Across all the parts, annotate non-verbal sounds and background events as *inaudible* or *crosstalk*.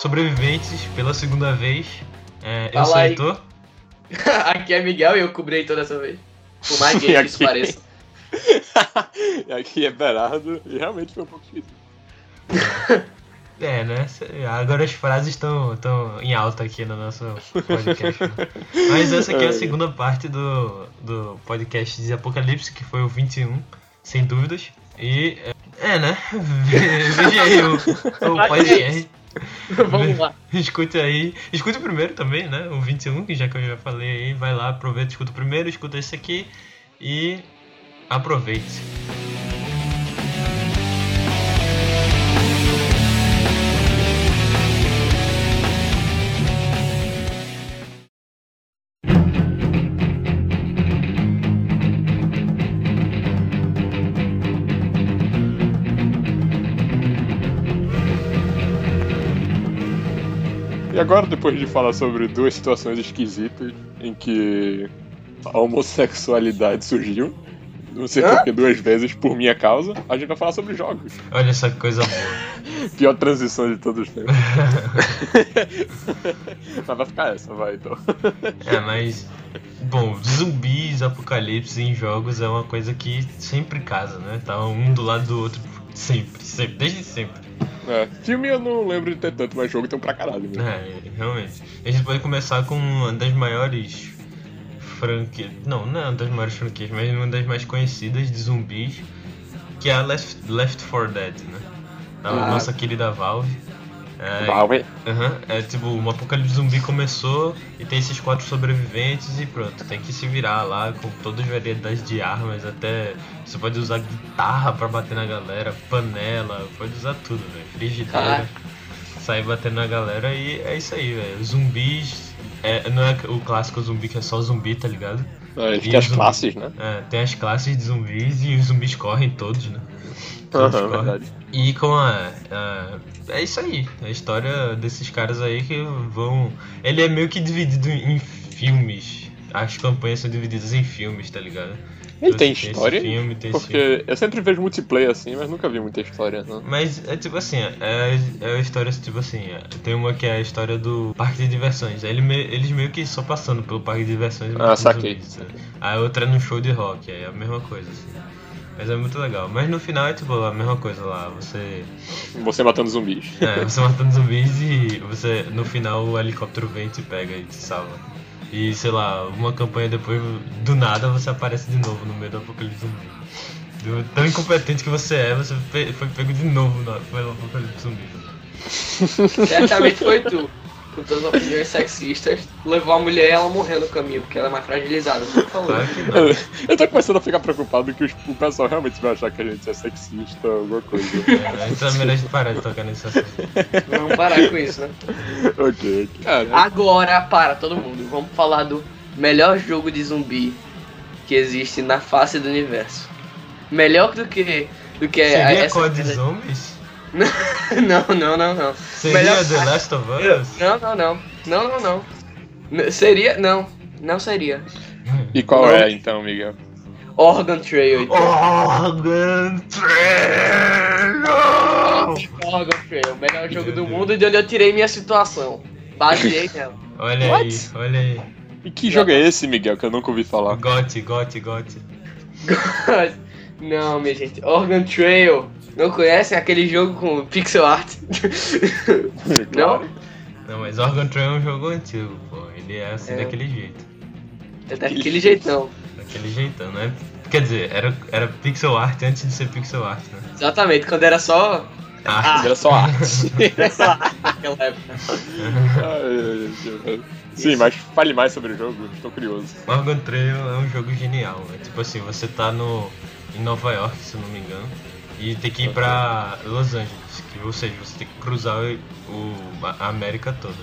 Sobreviventes, pela segunda vez. É, eu Fala sou o. Heitor. *laughs* Aqui é Miguel e eu cobri toda essa vez. Por mais *laughs* que isso Aqui. pareça. *laughs* e aqui é Berardo, e realmente foi um pouco difícil. É, né? Agora as frases estão estão em alta aqui no nosso podcast. né? Mas essa aqui é a segunda parte do, do podcast de Apocalipse, que foi o 21, sem dúvidas. E. É, né? Ve- Veja aí o, o podcast. *laughs* Vamos lá. Escute aí. Escute o primeiro também, né? O 21, que já que eu já falei aí. Vai lá, aproveita, escuta o primeiro, escuta esse aqui. E aproveite. Agora, depois de falar sobre duas situações esquisitas em que a homossexualidade surgiu, não sei Hã? porque duas vezes por minha causa, a gente vai falar sobre jogos. Olha essa coisa boa. *laughs* Pior transição de todos os tempos. *laughs* Mas vai ficar essa, vai então. É, mas. Bom, zumbis, apocalipse em jogos é uma coisa que sempre casa, né? Tá um do lado do outro sempre, sempre, desde sempre. É, filme eu não lembro de ter tanto, mas jogo tem um pra caralho. Né? É, realmente. A gente pode começar com uma das maiores franquias. Não, não é uma das maiores franquias, mas uma das mais conhecidas de zumbis, que é a Left, Left 4 Dead, né? Da Ah. nossa querida Valve. É, Valve. Aham, é tipo, um apocalipse zumbi começou e tem esses quatro sobreviventes e pronto, tem que se virar lá com todas as variedades de armas, até você pode usar guitarra pra bater na galera, panela, pode usar tudo, velho, frigideira, Caraca. sair batendo na galera e é isso aí, velho. Zumbis, é, não é o clássico zumbi que é só zumbi, tá ligado? É, tem as zumbi. classes, né? É, tem as classes de zumbis e os zumbis correm todos, né? Todos correm. verdade. E com a, a- É isso aí. A história desses caras aí que vão. Ele é meio que dividido em filmes. As campanhas são divididas em filmes, tá ligado? Ele tem história? filme, tem. Porque eu sempre vejo multiplayer assim, mas nunca vi muita história, não. Mas é tipo assim, é, é a história tipo assim, é, tem uma que é a história do parque de diversões. Ele eles meio que só passando pelo parque de diversões. Ah, saquei. zumbis, sabe? A outra é no show de rock, é a mesma coisa, assim. Mas é muito legal. Mas no final é tipo a mesma coisa lá, você. Você matando zumbis. É, você matando zumbis e você, no final o helicóptero vem e te pega e te salva. E sei lá, uma campanha depois, do nada você aparece de novo no meio do apocalipse zumbi. Do- Tão incompetente que você é, você foi pego de novo no, pelo apocalipse zumbi. Certamente foi tu. Com todas as opiniões sexistas, levou a mulher e ela morreu no caminho, porque ela é mais fragilizada. Eu, eu tô começando a ficar preocupado que o pessoal realmente vai achar que a gente é sexista ou alguma coisa. É, então é melhor a gente parar de tocar nesse assunto. Vamos parar com isso, né? ok. Cara, Agora, para todo mundo, vamos falar do melhor jogo de zumbi que existe na face do universo. Melhor do que. do que Seria essa- COD Zombies? *laughs* Não, não, não, não. Seria Melhor- The Last of Us? Não, não, não. Não, não, não. N- Seria. Não. Não seria. *laughs* e qual não. é então, Miguel? Organ Trail. então. Organ Trail! Organ Trail, o melhor jogo do mundo de onde eu tirei minha situação. Baseei *laughs* nela. Olha What? aí, olha aí. E que jogo é esse, Miguel, que eu nunca ouvi falar? Gote, gote, gote. Não, minha gente. Organ Trail. Não conhecem aquele jogo com pixel art? *laughs* Claro. Não, mas Organ Trail é um jogo antigo, pô. Ele é assim, É. daquele jeito. É daquele jeitão. Daquele jeitão, né? Quer dizer, era, era pixel art antes de ser pixel art, né? Exatamente, quando era só. Ah, Era só arte. *laughs* Era só arte naquela época. Ai, ai, ai. Sim, mas fale mais sobre o jogo, estou curioso. Organ Trail é um jogo genial, né? Tipo assim, você tá no, em Nova York, se eu não me engano, e tem que ir pra Los Angeles, que, ou seja, você tem que cruzar o, a América toda.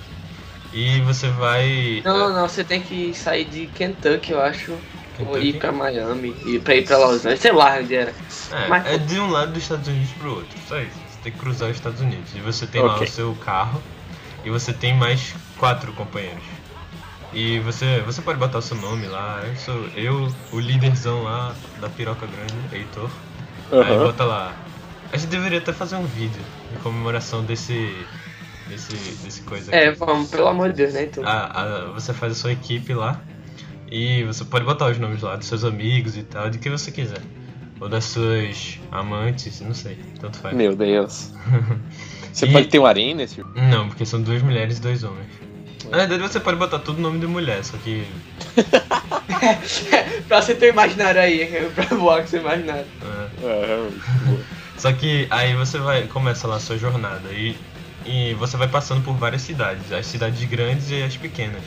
E você vai. Não, não, não, você tem que sair de Kentucky, eu acho. Ou Kentucky? ir pra Miami, e pra ir pra Los Angeles, sei lá onde era. É, Mas- é de um lado dos Estados Unidos pro outro, só isso. Você tem que cruzar os Estados Unidos. E você tem lá Ok. o seu carro e você tem mais quatro companheiros. E você, você pode botar o seu nome lá, eu sou eu, o líderzão lá da piroca grande, Heitor. Aí Aham. bota lá A gente deveria até fazer um vídeo em comemoração desse. desse. desse coisa É, aqui. vamos, pelo amor de Deus, né? Então. A- a- você faz a sua equipe lá e você pode botar os nomes lá dos seus amigos e tal, de quem você quiser. Ou das suas amantes, não sei, tanto faz. Meu Deus. *laughs* Você E- pode ter um harém nesse? Não, porque são duas mulheres e dois homens. Na verdade você pode botar tudo nome de mulher, só que. *laughs* pra você ter imaginário aí, *laughs* pra voar com seu imaginário. é, É, realmente. Só que aí você vai começa lá a sua jornada e, e você vai passando por várias cidades, as cidades grandes e as pequenas.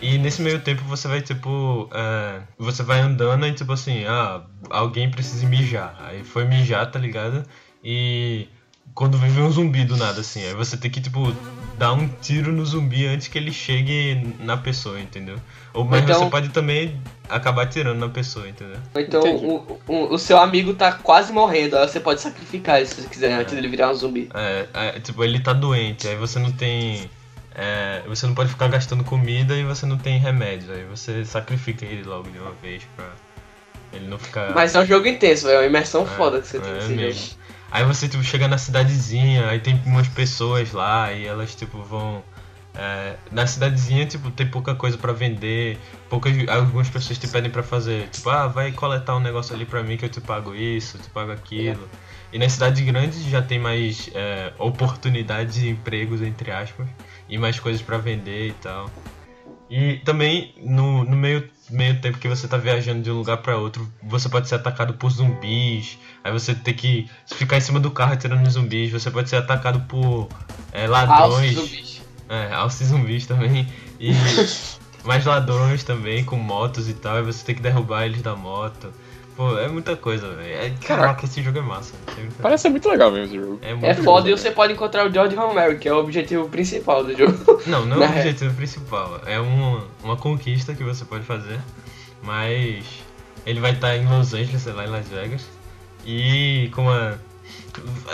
E nesse meio tempo você vai tipo. é, você vai andando e tipo assim, ah, alguém precisa mijar. Aí foi mijar, tá ligado? E quando vem vem um zumbi do nada, assim, aí você tem que, tipo, dar um tiro no zumbi antes que ele chegue na pessoa, entendeu? Ou mas Então- você pode também acabar atirando na pessoa, entendeu? Ou então o, o, o seu amigo tá quase morrendo, aí você pode sacrificar ele se você quiser antes dele virar um zumbi. É, é, tipo, ele tá doente, aí você não tem. é, você não pode ficar gastando comida e você não tem remédio. Aí você sacrifica ele logo de uma vez pra ele não ficar. Mas é um jogo intenso. É uma imersão É, foda que você tem é nesse mesmo. jogo. Aí você tipo, chega na cidadezinha, aí tem umas pessoas lá e elas tipo vão. é, na cidadezinha, tipo, tem pouca coisa pra vender, poucas, algumas pessoas te pedem pra fazer, tipo, ah, vai coletar um negócio ali pra mim que eu te pago isso, te pago aquilo. E nas cidades grandes já tem mais é, oportunidades de empregos, entre aspas, e mais coisas pra vender e tal. E também no, no meio, meio tempo que você tá viajando de um lugar pra outro, você pode ser atacado por zumbis, aí você tem que ficar em cima do carro atirando nos zumbis, você pode ser atacado por é, Alce ladrões. zumbis. É, alces zumbis também. E *laughs* mais ladrões também, com motos e tal, e você tem que derrubar eles da moto. Pô, é muita coisa, velho. É, caraca, esse jogo é massa. velho. Parece ser muito legal mesmo esse jogo. É, muito É foda e você pode encontrar o George Romero, que é o objetivo principal do jogo. *laughs* Não, não é o re- objetivo principal. É uma, uma conquista que você pode fazer, mas ele vai estar em Los Angeles, sei lá, em Las Vegas. E com uma.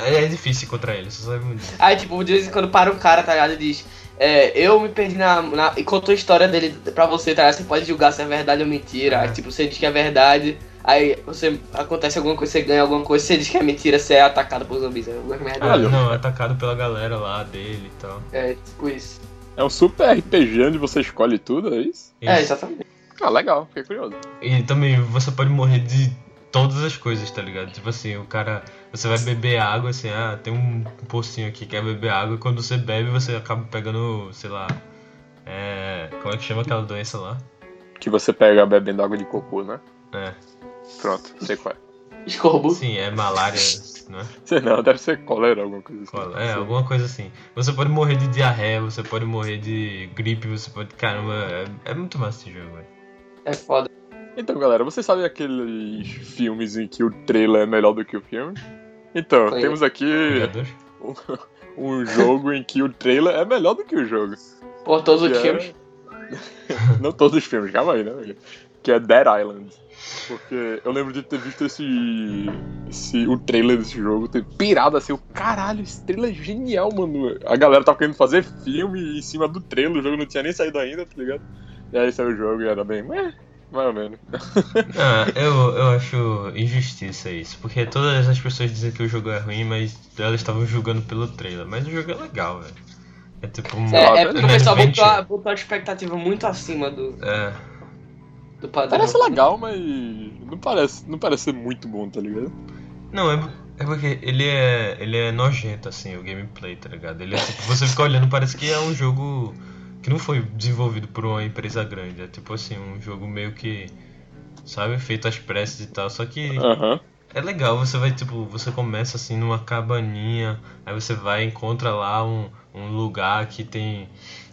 É difícil encontrar ele, você sabe muito. Aí, tipo, de vez em quando para um cara, tá ligado, e diz... É, eu me perdi na, na- E contou a história dele pra você, tá ligado? Você pode julgar se é verdade ou mentira. Aí, É. tipo, você diz que é verdade. Aí, você... Acontece alguma coisa, você ganha alguma coisa. Você diz que é mentira, você é atacado por zumbis. É alguma merda. Caralho. Não, atacado pela galera lá dele e tal. É, tipo isso. É um super RPG onde você escolhe tudo, é isso? É, Isso. exatamente. Ah, legal, fiquei curioso. E também você pode morrer de todas as coisas, tá ligado? Tipo assim, o cara. Você vai beber água, assim, ah, tem um pocinho aqui que quer beber água, e quando você bebe, você acaba pegando, sei lá. É. Como é que chama aquela doença lá? Que você pega bebendo água de cocô, né? É. Pronto, sei qual é. Escorbo. Sim, é malária, não é? Sei não, deve ser cólera, alguma coisa assim. Qual- É, alguma coisa assim. Você pode morrer de diarreia, você pode morrer de gripe, você pode. Caramba, é, é muito massa esse jogo, velho. É foda. Então, galera, vocês sabem aqueles filmes em que o trailer é melhor do que o filme? Então, Conheço. temos aqui *laughs* um jogo em que o trailer é melhor do que o jogo. Por todos os é- filmes. *laughs* Não todos os filmes, calma aí, né? Que é Dead Island. Porque eu lembro de ter visto esse. esse o trailer desse jogo, ter pirado assim, o caralho, esse trailer é genial, mano. A galera tava querendo fazer filme em cima do trailer, o jogo não tinha nem saído ainda, tá ligado? E aí saiu o jogo e era bem. "Meh", mais ou menos. *laughs* Ah, eu, eu acho injustiça isso, porque todas as pessoas dizem que o jogo é ruim, mas elas estavam julgando pelo trailer. Mas o jogo é legal, velho. É tipo um. É, é porque o pessoal adventure. botou a, botou a expectativa muito acima do, É, do padrão. Parece legal, mas não parece, não parece ser muito bom, tá ligado? não, é, é porque ele é, ele é nojento, assim, o gameplay, tá ligado? Ele é tipo, você fica olhando, parece que é um jogo que não foi desenvolvido por uma empresa grande. É tipo assim, um jogo meio que, sabe, feito às pressas e tal. Só que Aham. É legal, você vai, tipo, você começa assim numa cabaninha, aí você vai e encontra lá um, um lugar que tem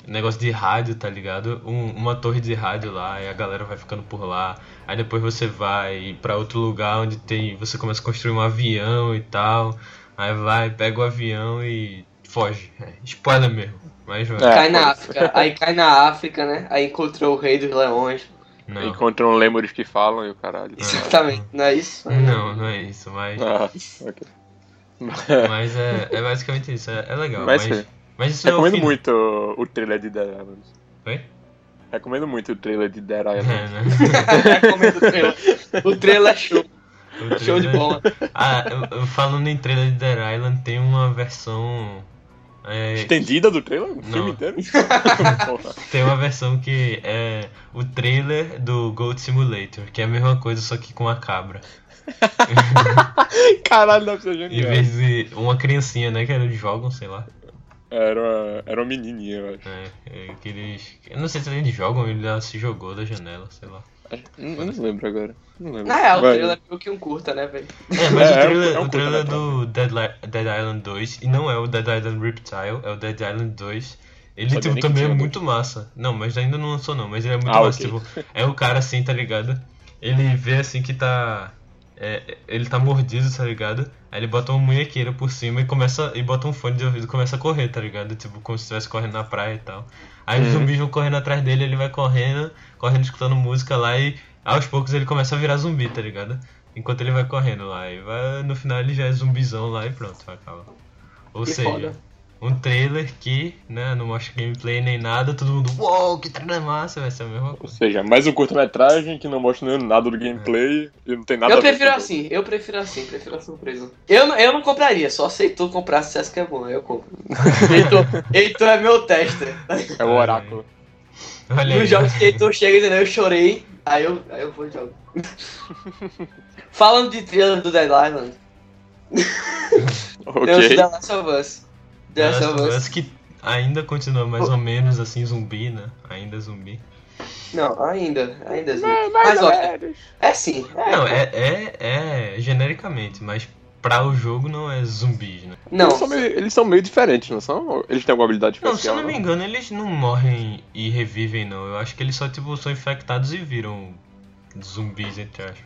negócio de rádio, tá ligado? Um- uma torre de rádio lá, e a galera vai ficando por lá. Aí depois você vai pra outro lugar onde tem. Você começa a construir um avião e tal. Aí vai, pega o avião e foge. É, spoiler mesmo. Mas vai. É. Cai na África. Aí cai na África, né? Aí encontrou o rei dos leões. Não. Encontram lêmures que falam e o caralho. Exatamente, não é isso? Não, não é isso, mas. Ah, ok. Mas é, é basicamente isso, é, é legal. Mas Mas. Mas isso não é o Recomendo fim. muito o, o trailer de Dead Island. Oi? Recomendo muito o trailer de Dead É, Island. né? Recomendo o trailer. O trailer é show. O Show de trailer- bola. Ah, falando em trailer de Dead Island, tem uma versão. é, Estendida do trailer? O filme Não. inteiro? *laughs* Tem uma versão que é o trailer do Goat Simulator, que é a mesma coisa, só que com a cabra. *laughs* Caralho, deve ser *laughs* Em genial. vez de uma criancinha, né? Que eles jogam, sei lá. Era, uma- era uma menininha, eu acho. É, é, que eles. Eu não sei se eles jogam, ele já se jogou da janela, sei lá. Não, eu não lembro agora. Não lembro. Na real, o Vai. trailer é meio que um curta, né, velho? É, mas É, o é um- trailer, é um o trailer curta do Dead, Li- Dead Island 2, e não é o Dead Island Reptile, é o Dead Island 2. Ele Sabia tipo, também é muito massa. Não, mas ainda não lançou não, mas ele é muito Ah, massa. ok. Tipo, é o cara assim, tá ligado? Ele vê assim que tá. É, ele tá mordido, tá ligado? Aí ele bota uma munhequeira por cima e começa. E bota um fone de ouvido e começa a correr, tá ligado? Tipo, como se estivesse correndo na praia e tal. Aí os Uhum. zumbis vão correndo atrás dele, ele vai correndo, correndo, escutando música lá e aos poucos ele começa a virar zumbi, tá ligado? Enquanto ele vai correndo lá. E vai, no final ele já é zumbizão lá e pronto, acaba. Ou Que seja, foda. Um trailer que, né, não mostra gameplay nem nada, todo mundo, uou, que trailer massa, vai ser a mesma Ou coisa. seja, mais um curta-metragem que não mostra nem nada do gameplay e não tem nada Eu a ver prefiro assim, eu prefiro assim, prefiro a surpresa. Eu, não- eu não compraria, só se Heitor comprar se dissesse que é bom, aí eu compro. *laughs* Heitor, Heitor é meu tester. É o oráculo. Olha Nos aí. jogos que Heitor chega, entendeu? Eu chorei, aí eu, aí eu vou e jogo. *laughs* Falando de trailer do Dead Island, temos Ok. The Last of Us. The Last of Us. Que ainda continua mais ou menos assim zumbi, né? Ainda zumbi. Não, ainda, ainda assim. Mais Mas olha, menos. é sim. É, Não, é, é, é genericamente, mas pra o jogo não é zumbis, né? não, Eles são, meio, eles são meio diferentes, não são? Eles têm alguma habilidade Não, se eu especial? não me engano, eles não morrem e revivem, não. Eu acho que eles só, tipo, são infectados e viram zumbis, entre aspas.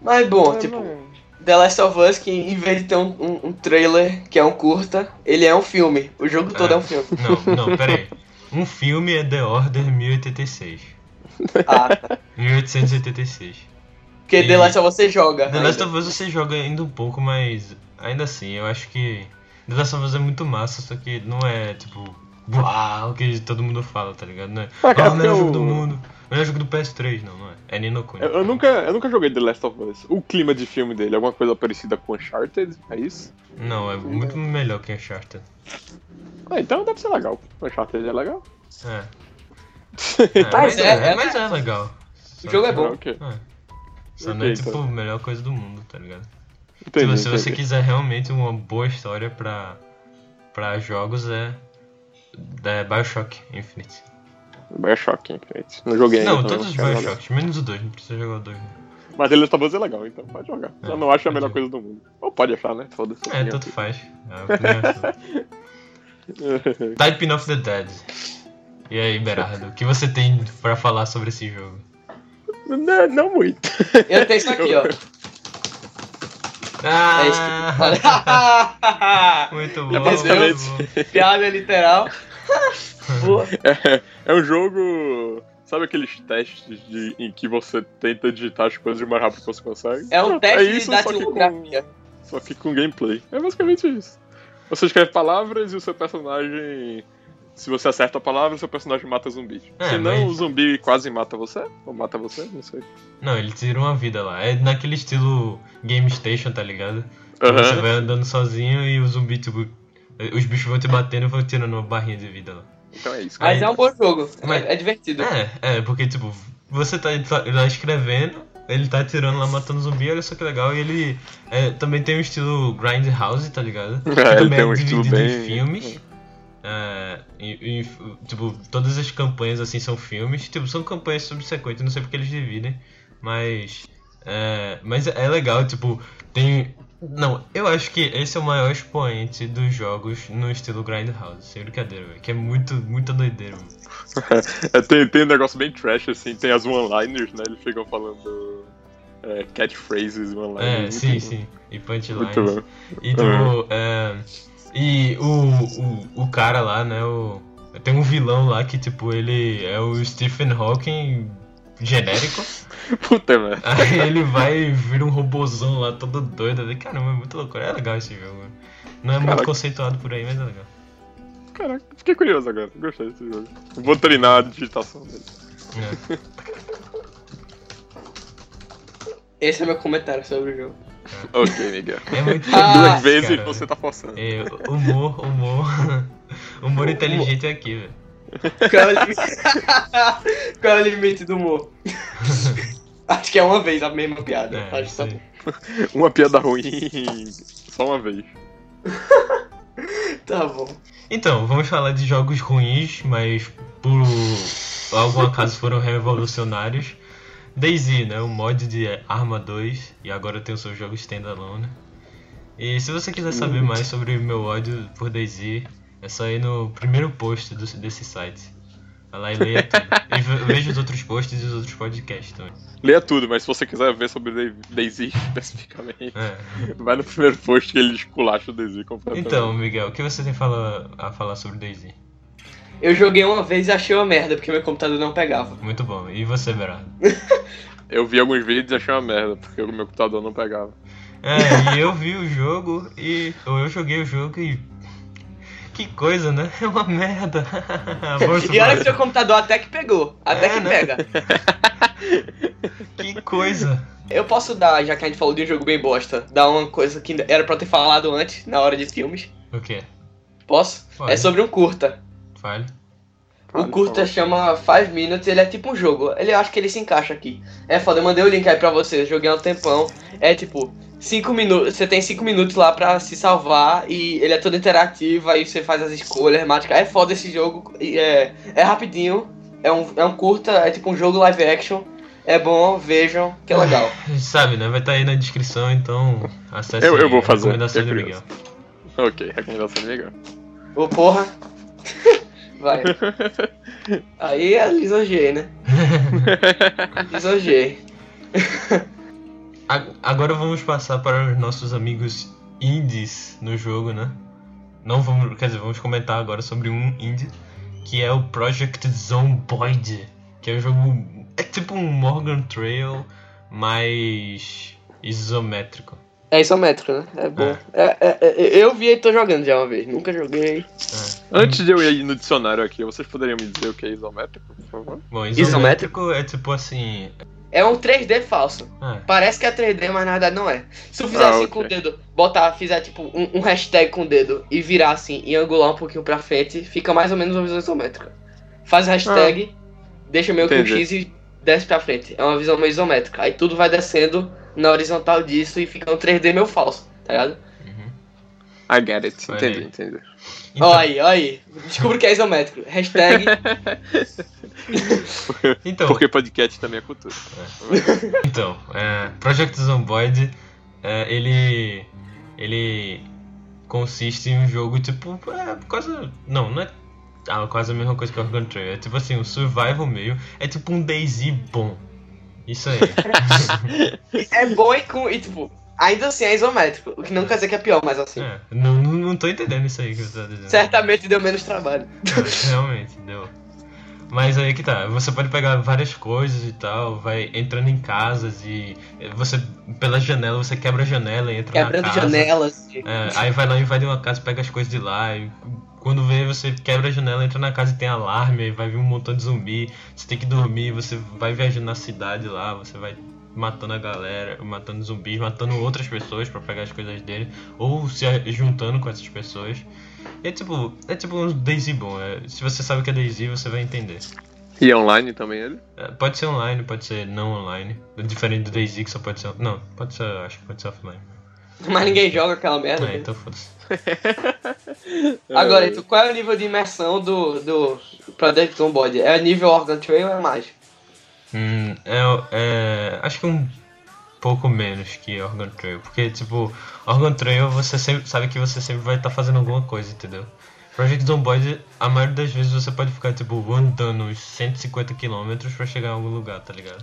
mas bom, É, tipo, mas- The Last of Us, que em vez de ter um, um, um trailer que é um curta, ele é um filme. O jogo todo é, um filme. Não, não, pera aí. Um filme é The Order 1086. Ah, tá. 1886. Porque E- The Last of Us você joga. The Last ainda. of Us você joga ainda um pouco, mas ainda assim, eu acho que The Last of Us é muito massa, só que não é tipo, uau, o que todo mundo fala, tá ligado? Não é, Ah, cara, ah, o melhor jogo do mundo, o melhor jogo do PS3, não, não é. É Nino Kuni. Eu, eu nunca, eu nunca joguei The Last of Us. O clima de filme dele, alguma coisa parecida com Uncharted? É isso? Não, é muito melhor que Uncharted. Ah, então deve ser legal. Uncharted é legal. É. *laughs* É, Então, mas, é, é, é- mas é legal. O jogo é bom. É. Só não é tipo então. a melhor coisa do mundo, tá ligado? Entendi, Tipo, se você entendi. quiser realmente uma boa história pra, pra jogos, é, é Bioshock Infinite. Bioshock Infinite. Não joguei ainda. Não, todos os. Bioshocks, menos o 2, não precisa jogar o 2. Mas The Last of Us é legal, então pode jogar. É, eu não acho a melhor coisa do mundo. Ou pode achar, né? Foda-se. É, tanto faz. É. *laughs* Typing of the Dead. E aí, Berardo, o que você tem pra falar sobre esse jogo? não, não muito. *laughs* Eu tenho isso aqui, ó. É isso Ah! que... *laughs* Muito bom. É muito basicamente- bom. Piada literal. É, é um jogo. Sabe aqueles testes de, em que você tenta digitar as coisas o mais rápido que você consegue? É um teste isso, de só que com- datilografia. Só que com gameplay. É basicamente isso. Você escreve palavras e o seu personagem. Se você acerta a palavra, seu personagem mata zumbis. É, Se não, mas- o zumbi quase mata você. Ou mata você, não sei. Não, ele tira uma vida lá. É naquele estilo Game Station, tá ligado? Aham. Você vai andando sozinho e o zumbi, tipo. Os bichos vão te batendo e vão tirando uma barrinha de vida lá. Então é isso. Mas é um bom jogo. É- Mas- É, divertido. É, é, porque tipo, você tá lá escrevendo, ele tá atirando lá, matando zumbi, olha só que legal. E ele é, também tem um estilo Grindhouse, tá ligado? Que *laughs* É, ele também tem um estilo dividido bem- em filmes. É, e, e, tipo, todas as campanhas assim são filmes. Tipo, são campanhas subsequentes, não sei porque eles dividem. Mas. É, mas é legal, tipo, tem. Não, eu acho que esse é o maior expoente dos jogos no estilo Grindhouse, sem brincadeira, velho. Que é muito, muita doideira, mano. *laughs* É, tem, tem um negócio bem trash, assim, tem as one-liners, né? Eles ficam falando é, catchphrases, É, one-liners. sim, muito sim. E bom. punchlines. Muito bom. E tipo, é, e o, o, o cara lá, né, o, tem um vilão lá que tipo, ele é o Stephen Hawking genérico. *laughs* Puta, velho. Aí ele vai e vira um robozão lá todo doido. Eu falei, Caramba, é muito loucura. É legal esse jogo. Não é muito Caraca. conceituado por aí, mas é legal. Caraca, fiquei curioso agora. Gostei desse jogo. Vou treinar a digitação dele. É. Esse é meu comentário sobre o jogo. *laughs* Ok, Miguel. É muito Ah, *laughs* Duas vezes cara. você tá forçando. É, humor, humor. Humor inteligente é aqui, velho. Qual é o limite? *laughs* Qual é o limite do humor? *laughs* Acho que é uma vez a mesma piada. É, Acho tá aí. *laughs* Uma piada ruim só uma vez. Tá bom. Então, vamos falar de jogos ruins, mas por algum acaso foram revolucionários. DayZ, né? O mod de Arma 2, e agora tem o seu jogo standalone. E se você quiser saber mais sobre o meu ódio por DayZ, é só ir no primeiro post do- desse site. Vai lá e leia tudo. E ve- veja os outros posts e os outros podcasts também. Leia tudo, mas se você quiser ver sobre DayZ *laughs* especificamente, É. vai no primeiro post que ele esculacha o DayZ completamente. Então, Miguel, o que você tem fala- a falar sobre DayZ? Eu joguei uma vez e achei uma merda, porque meu computador não pegava. Muito bom. E você, Berardo? *laughs* Eu vi alguns vídeos e achei uma merda, porque o meu computador não pegava. É, e eu vi o jogo e. Ou eu joguei o jogo e. Que coisa, né? É uma merda. *laughs* E olha que seu computador até que pegou. Até É, que né? pega. Que coisa. Eu posso dar, já que a gente falou de um jogo bem bosta, dar uma coisa que era pra eu ter falado antes, na hora de filmes. O que? Posso? Pode. É sobre um curta. Fale. O curta fala. chama Five Minutes, ele é tipo um jogo. Ele acho que ele se encaixa aqui. É foda, eu mandei o link aí pra vocês, joguei há um tempão. É tipo, 5 minutos. Você tem 5 minutos lá pra se salvar e ele é todo interativo, aí você faz as escolhas, mágica. É foda esse jogo. É, é rapidinho. É um, é um curta, é tipo um jogo live action. É bom, vejam, que é legal. *laughs* Sabe, né? Vai estar aí na descrição, então acesse Eu- eu vou fazer, recomendações é do. Miguel. Ok, recomendação de Miguel. Ô porra. *laughs* Vai. Aí é lisonjei, né? *laughs* Lisonjei. Agora vamos passar para os nossos amigos indies no jogo, né? Não vamos, quer dizer, vamos comentar agora sobre um indie que é o Project Zomboid, que é um jogo é tipo um Morgan Trail mais isométrico. É isométrico, né? É bom. É, é, é, eu vi e tô jogando já uma vez. Nunca joguei. É. Antes de eu ir no dicionário aqui, vocês poderiam me dizer o que é isométrico, por favor? Bom, Isométrico? isométrico é tipo assim, É um 3D falso. é, Parece que é 3D, mas na verdade não é. Se eu fizer Ah, assim ok. com o dedo, botar, fizer tipo um, um hashtag com o dedo e virar assim e angular um pouquinho pra frente, fica mais ou menos uma visão isométrica. Faz hashtag, deixa meio Entendi. X e desce pra frente. É uma visão meio isométrica. Aí tudo vai descendo na horizontal disso e fica um 3D meio falso, tá ligado? uhum. I get it. Entendi, entendi. Então, Ó aí, ó aí. Descubra que é isométrico. Hashtag. *laughs* então, Porque podcast também é cultura. Então, é, Project Zomboid, é, ele, ele consiste em um jogo tipo, é quase, não, não é ah, quase a mesma coisa que Organ Trail, é tipo assim, um survival meio, é tipo um DayZ bom, isso aí. *laughs* é bom e, com, e tipo, ainda assim é isométrico. O que não quer dizer que é pior, mas assim. é, não, não, tô entendendo isso aí que você tá dizendo. Certamente deu menos trabalho. Realmente, deu. Mas aí que tá, você pode pegar várias coisas e tal, vai entrando em casas e você, pela janela, você quebra a janela e entra Quebrando na casa. janelas. É, aí vai lá, invade uma casa, pega as coisas de lá. E quando vê, você quebra a janela, entra na casa e tem alarme, aí vai vir um montão de zumbi. Você tem que dormir, você vai viajando na cidade lá, você vai matando a galera, matando zumbis, matando outras pessoas pra pegar as coisas dele, ou se juntando com essas pessoas. E é tipo, é tipo um Daisy bom. é- se você sabe o que é Daisy, você vai entender. E online também ele? É, pode ser online, pode ser não online. Diferente do Daisy que só pode ser. Não, pode ser, acho que pode ser offline. *laughs* Mas ninguém joga aquela merda. É, então foda-se. *laughs* Agora, então, qual é o nível de imersão do, do Project Zomboid? É nível Organ Trail ou é mais? Hum, é, é, acho que um pouco menos que Organ Trail, porque tipo, Organ Trail você sempre sabe que você sempre vai estar fazendo alguma coisa, entendeu? Project Zomboid, a maioria das vezes você pode ficar tipo andando uns 150 km pra chegar em algum lugar, tá ligado?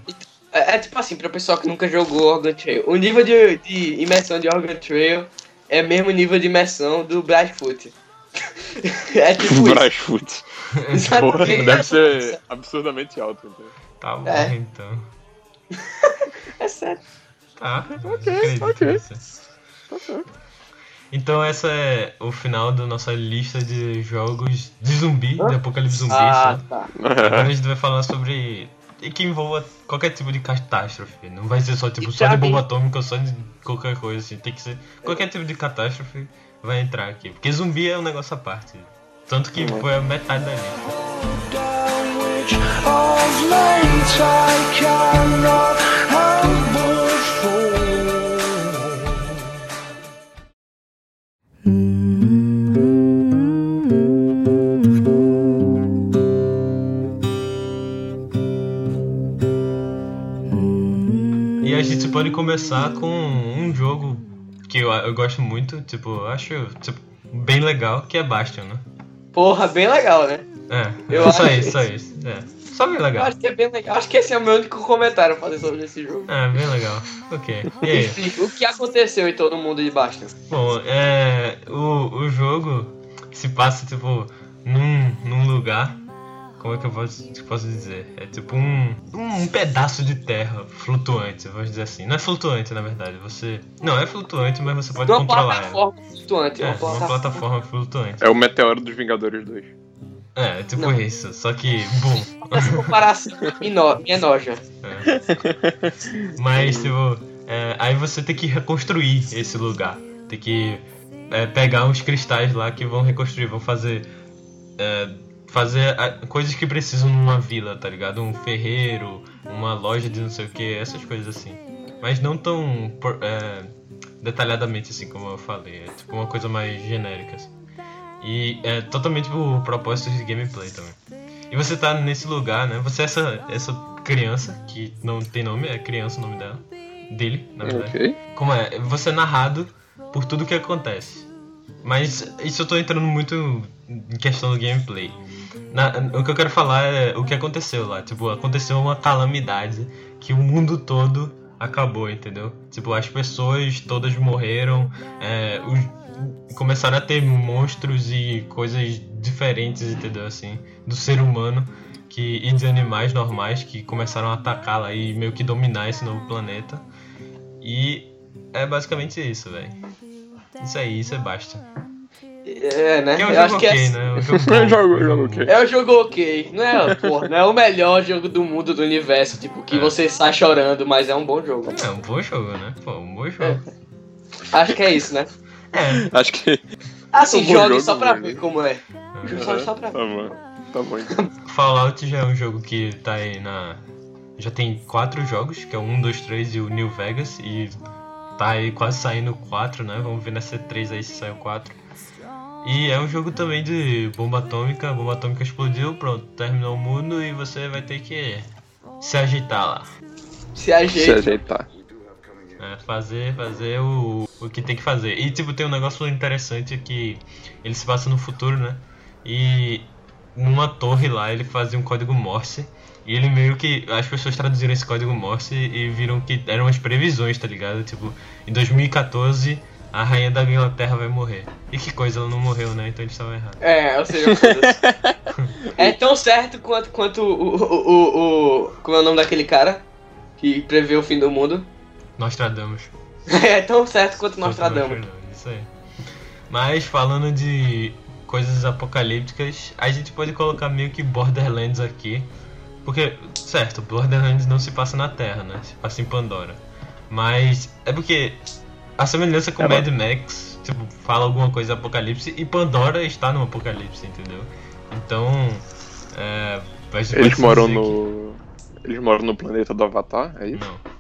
É, é tipo assim, pra pessoa que nunca jogou Organ Trail. O nível de, de imersão de Organ Trail é mesmo nível de imersão do Brightfoot. *laughs* é tipo Exatamente. deve ser absurdamente alto. Então. Tá bom, É. então. *laughs* É sério. Tá, Ok, ok. Tá certo. Então essa é o final da nossa lista de jogos de zumbi, de apocalipse zumbi, Ah, tá. Agora a gente vai falar sobre que envolva qualquer tipo de catástrofe. Não vai ser só tipo E só de bomba atômica ou só de qualquer coisa assim. Tem que ser qualquer tipo de catástrofe vai entrar aqui. Porque zumbi é um negócio à parte. Tanto que Uhum. foi a metade da lista. E a gente pode começar com um jogo que eu, eu gosto muito, tipo, eu acho tipo, bem legal, que é Bastion, né? Porra, bem legal, né? É, Eu *laughs* só acho isso, só isso. É. Só bem legal. acho que é bem legal. Acho que esse é o meu único comentário a fazer sobre esse jogo. É, bem legal. Ok. E aí? Explica o que aconteceu em todo mundo de Bastion. Bom, é. O, o jogo se passa, tipo, num, num lugar. Como é que eu posso, posso dizer? É tipo um, um pedaço de terra flutuante, vamos dizer assim. Não é flutuante, na verdade. Você. Não, é flutuante, mas você pode Uma controlar ela. plataforma flutuante. É, uma uma plataforma. plataforma flutuante. É o Meteoro dos Vingadores 2. É, é tipo Não. isso. Só que, bom. Essa comparação me, no, me enoja. É. Mas, tipo, é, aí você tem que reconstruir esse lugar. Tem que é, pegar uns cristais lá que vão reconstruir, vão fazer. é, fazer a- coisas que precisam numa vila, tá ligado? Um ferreiro, uma loja de não sei o que, essas coisas assim. Mas não tão por- é, detalhadamente assim como eu falei. É tipo uma coisa mais genérica. Assim. E é totalmente por propósitos de gameplay também. E você tá nesse lugar, né? Você é essa, essa criança, que não tem nome, é criança o nome dela. Dele, na verdade. Ok. Como é? Você é narrado por tudo que acontece. Mas isso eu tô entrando muito em questão do gameplay. Na- o que eu quero falar é o que aconteceu lá. Tipo, aconteceu uma calamidade que o mundo todo acabou, entendeu? Tipo, as pessoas todas morreram, é, os- começaram a ter monstros e coisas diferentes, entendeu? Assim, do ser humano que, e de animais normais que começaram a atacar lá e meio que dominar esse novo planeta. E é basicamente isso, velho. Isso aí, isso é basta. É, né? Que é um Eu jogo acho que ok, é, né? É um *laughs* jogo É jogo- é um ok. é um jogo ok. Não é, porra, não é o melhor jogo do mundo, do universo. Tipo, que É. você sai chorando, mas é um bom jogo. É um bom jogo, né? Pô, um bom jogo. Acho que é isso, né? É, Acho que. Assim, Um jogue só pra ver como é. Só, só pra Tá ver. bom. Tá bom então. Fallout já é um jogo que tá aí na. Já tem quatro jogos, que é o 1, 2, 3 e o New Vegas, e tá aí quase saindo quatro, né? Vamos ver na C3 aí se saiu quatro. E é um jogo também de bomba atômica, a bomba atômica explodiu, pronto, terminou o mundo e você vai ter que se ajeitar lá. Se Se ajeita. ajeitar. É, fazer, fazer o, o que tem que fazer. E tipo, tem um negócio interessante que ele se passa no futuro, né? E numa torre lá ele fazia um código Morse. E ele meio que. As pessoas traduziram esse código Morse e viram que eram as previsões, tá ligado? Tipo, em 2014 a rainha da Inglaterra vai morrer. E que coisa, ela não morreu, né? Então eles estavam errados. É, ou seja, foda-se. *laughs* É tão certo quanto, quanto o, o, o, o. Como é o nome daquele cara? Que prevê o fim do mundo. Nostradamus. *laughs* É tão certo quanto Nostradamus. Isso aí. Mas falando de coisas apocalípticas, a gente pode colocar meio que Borderlands aqui. Porque, certo, Borderlands não se passa na Terra, né? Se passa em Pandora. Mas é porque a semelhança com É, Mad Max, tipo, fala alguma coisa de apocalipse e Pandora está no apocalipse, entendeu? Então, é. Eles moram no. Eles moram no planeta do Avatar, é que- isso? Não,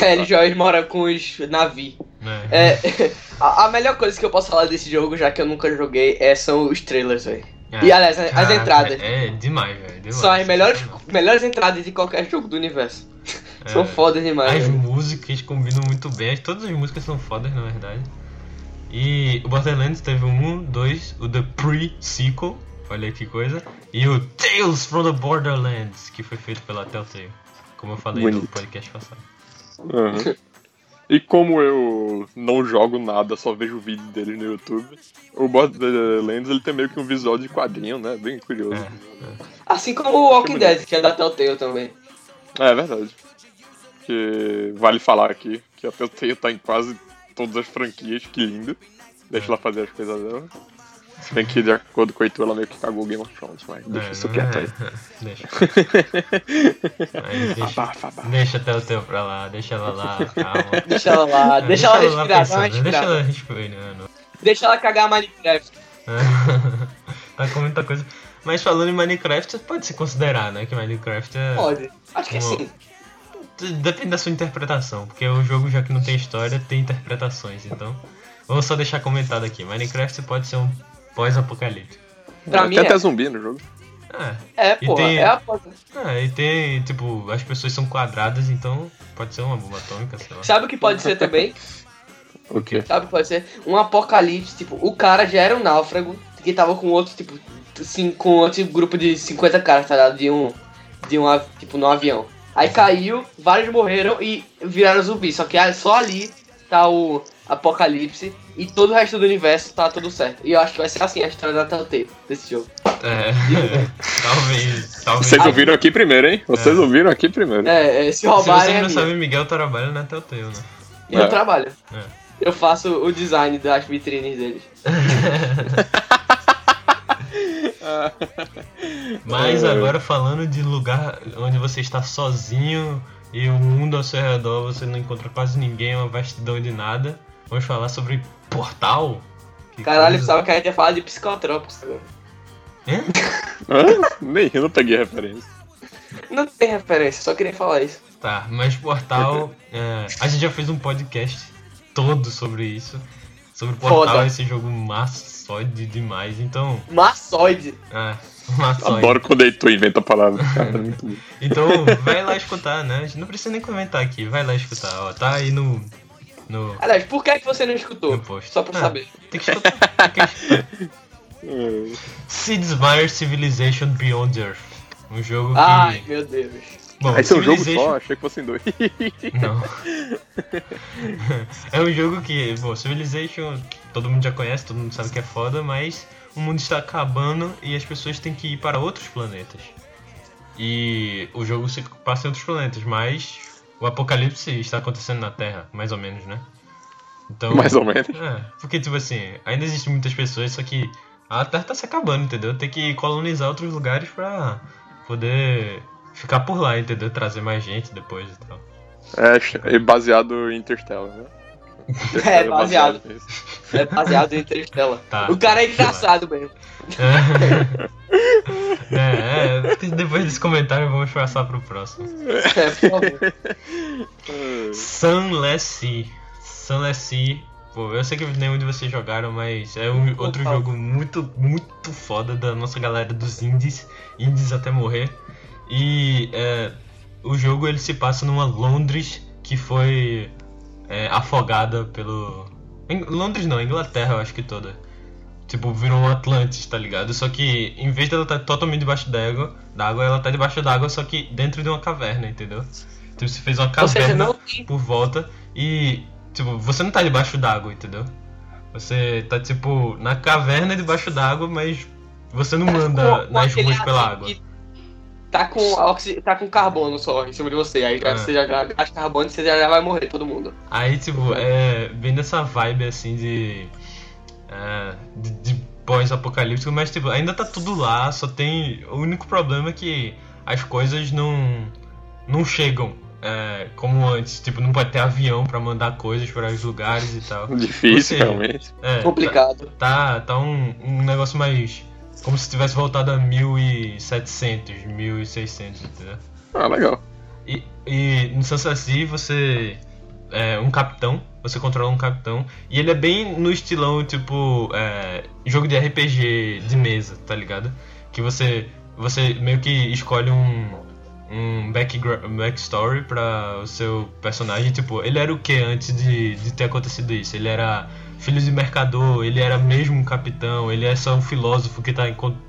É, ele já mora com os navios. né? É, *laughs* a, a melhor coisa que eu posso falar desse jogo, já que eu nunca joguei, é, são os trailers, velho. É. E aliás, as Caraca, entradas. É, é demais, velho. São as melhores, melhores entradas de qualquer jogo do universo. É. São fodas demais. As velho. músicas combinam muito bem, todas as músicas são fodas na verdade. E o Borderlands teve um, dois, o The Pre-Sequel, olha que coisa, e o Tales from the Borderlands, que foi feito pela Telltale, como eu falei no Bonito. podcast passado. Aham. E como eu não jogo nada, só vejo vídeo dele no YouTube, o Borderlands ele tem meio que um visual de quadrinho, né? Bem curioso. É, Assim como o Walking Dead, que é da Telltale também. É, é verdade. Que vale falar aqui que a Telltale tá em quase todas as franquias, que lindo. Deixa ela fazer as coisas dela. Se bem que, de acordo com o Heitor, ela meio que cagou Game of Thrones, mas deixa É, isso quieto aí. *laughs* Deixa. *laughs* Mas deixa, Abafa, abafa. deixa até o teu pra lá, deixa ela lá, calma. *laughs* Deixa ela lá, deixa ela respirar, dá uma pensando, Deixa ela respirando. Deixa ela cagar Minecraft. tá com muita coisa. Mas falando em Minecraft, pode se considerar, né? Que Minecraft é. Pode. Acho que Uma- sim. Depende da sua interpretação, porque o jogo, já que não tem história, tem interpretações. Então, vamos só deixar comentado aqui: Minecraft pode ser um pós-apocalipse. Pra tem mim até é. zumbi no jogo. É, É, E porra. tem- É a é, e tem, tipo, as pessoas são quadradas, então pode ser uma bomba atômica, sei lá. Sabe o que pode ser também? *laughs* O quê? Sabe o que pode ser? Um apocalipse, tipo, o cara já era um náufrago que tava com outro, tipo, assim, com outro grupo de 50 caras, tá ligado? De um. De um, tipo, no avião. Aí caiu, vários morreram e viraram zumbi. Só que ah, só ali tá o apocalipse e todo o resto do universo tá tudo certo. E eu acho que vai ser assim a história da Telltale desse jogo. É, *laughs* talvez, talvez. Vocês ouviram aqui primeiro, hein? Vocês É. ouviram aqui primeiro. É, é, se Se roubarem vocês é não minha. sabem, Miguel trabalha na Telltale, né? E eu É. trabalho. É. Eu faço o design das vitrines deles. *laughs* Mas É. agora falando de lugar onde você está sozinho e o mundo ao seu redor você não encontra quase ninguém, uma vastidão de nada. Vamos falar sobre Portal. Que Caralho, coisa. pensava que a gente ia falar de psicotrópicos agora. Hã? Hã? Nem eu não peguei referência. Não tem referência, só queria falar isso. Tá, mas Portal. é, a gente já fez um podcast todo sobre isso. Sobre Portal, Foda. esse jogo maçoide demais. Então, Maçoide. é, maçoide. Adoro quando o Heitor inventa palavras, cara. É muito bom. Então, vai lá escutar, né? A gente não precisa nem comentar aqui, vai lá escutar, ó. Tá aí no. No. Aliás, por que, que você não escutou? No post. Só pra Ah. saber. Tem que escutar. Tem que escutar. É. Sid Meier's Civilization Beyond Earth. Um jogo que. Ai, meu Deus. Bom, Esse é um jogo só, achei que fossem dois. Não. *laughs* é um jogo que, bom, Civilization todo mundo já conhece, todo mundo sabe que é foda, mas o mundo está acabando e as pessoas têm que ir para outros planetas. E o jogo se passa em outros planetas, mas o apocalipse está acontecendo na Terra, mais ou menos, né? Então, Mais ou menos. É, porque tipo assim, ainda existem muitas pessoas, só que a Terra tá se acabando, entendeu? Tem que colonizar outros lugares pra poder ficar por lá, entendeu? Trazer mais gente depois e tal. É, é baseado em Interstellar, né? *laughs* É, baseado. nisso. É baseado em Interstellar. Tá. O cara é engraçado mesmo. É, *laughs* é, depois desse comentário vamos passar pro próximo. É, por favor. É. Sunless. Pô, eu sei que nenhum de vocês jogaram, mas é um outro jogo muito, muito foda da nossa galera dos indies. Indies até morrer. E é, o jogo ele se passa numa Londres que foi é, afogada pelo. Londres não, Inglaterra eu acho que toda. Tipo, virou um Atlantis, tá ligado? Só que em vez dela estar totalmente debaixo d'água, d'água, ela tá debaixo d'água, só que dentro de uma caverna, entendeu? Tipo, você fez uma caverna não por volta e, tipo, você não tá debaixo d'água, entendeu? Você tá, tipo, na caverna debaixo d'água, mas você não anda nas ruas pela água. Tá com, oxi- tá com carbono só em cima de você. Aí já, É. você já gasta carbono você já, vai morrer todo mundo. Aí, tipo, é bem dessa vibe, assim, de... é, de, de pós-apocalíptico, mas, tipo, ainda tá tudo lá, só tem... O único problema é que as coisas não... não chegam é, como antes. Tipo, não pode ter avião pra mandar coisas para os lugares e tal. Difícil, seja, realmente. É, Complicado. Tá, tá um, um negócio mais... Como se tivesse voltado a 1700, 1600, entendeu? Ah, legal. E, e no Sansaci você é um capitão, você controla um capitão, e ele é bem no estilão, tipo, é, jogo de RPG de mesa, tá ligado? Que você, você meio que escolhe um, backstory pra o seu personagem, tipo, ele era o que antes de, de ter acontecido isso? Ele era filho de mercador, ele era mesmo um capitão, ele é só um filósofo que tá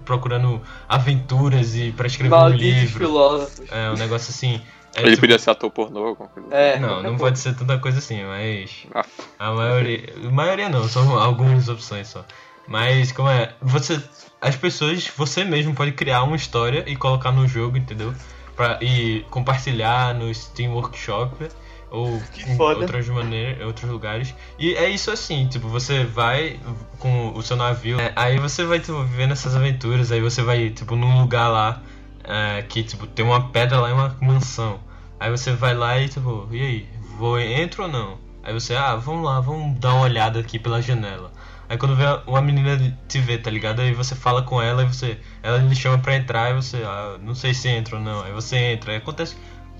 procurando aventuras e para escrever um livro. filósofos. É um negócio assim. é Ele tipo- podia ser ator pornô, alguma coisa. É, Não, não pode ser tanta coisa assim, mas. Ah. A maioria. A maioria não, são algumas opções só. Mas como é. Você. As pessoas, você mesmo pode criar uma história e colocar no jogo, entendeu? Pra, e compartilhar no Steam Workshop. ou *laughs* em outras maneiras, outros lugares. E é isso assim, tipo, você vai com o seu navio, é, aí você vai tipo, vivendo essas aventuras, aí você vai tipo num lugar lá é, que tipo tem uma pedra lá e uma mansão. Aí você vai lá e tipo, e aí, vou entro ou não? Aí você, ah, vamos lá, vamos dar uma olhada aqui pela janela. Aí quando vê uma menina te vê, tá ligado? Aí você fala com ela e você. Ela lhe chama pra entrar e você, ah, não sei se entra ou não. Aí você entra. Aí acontece.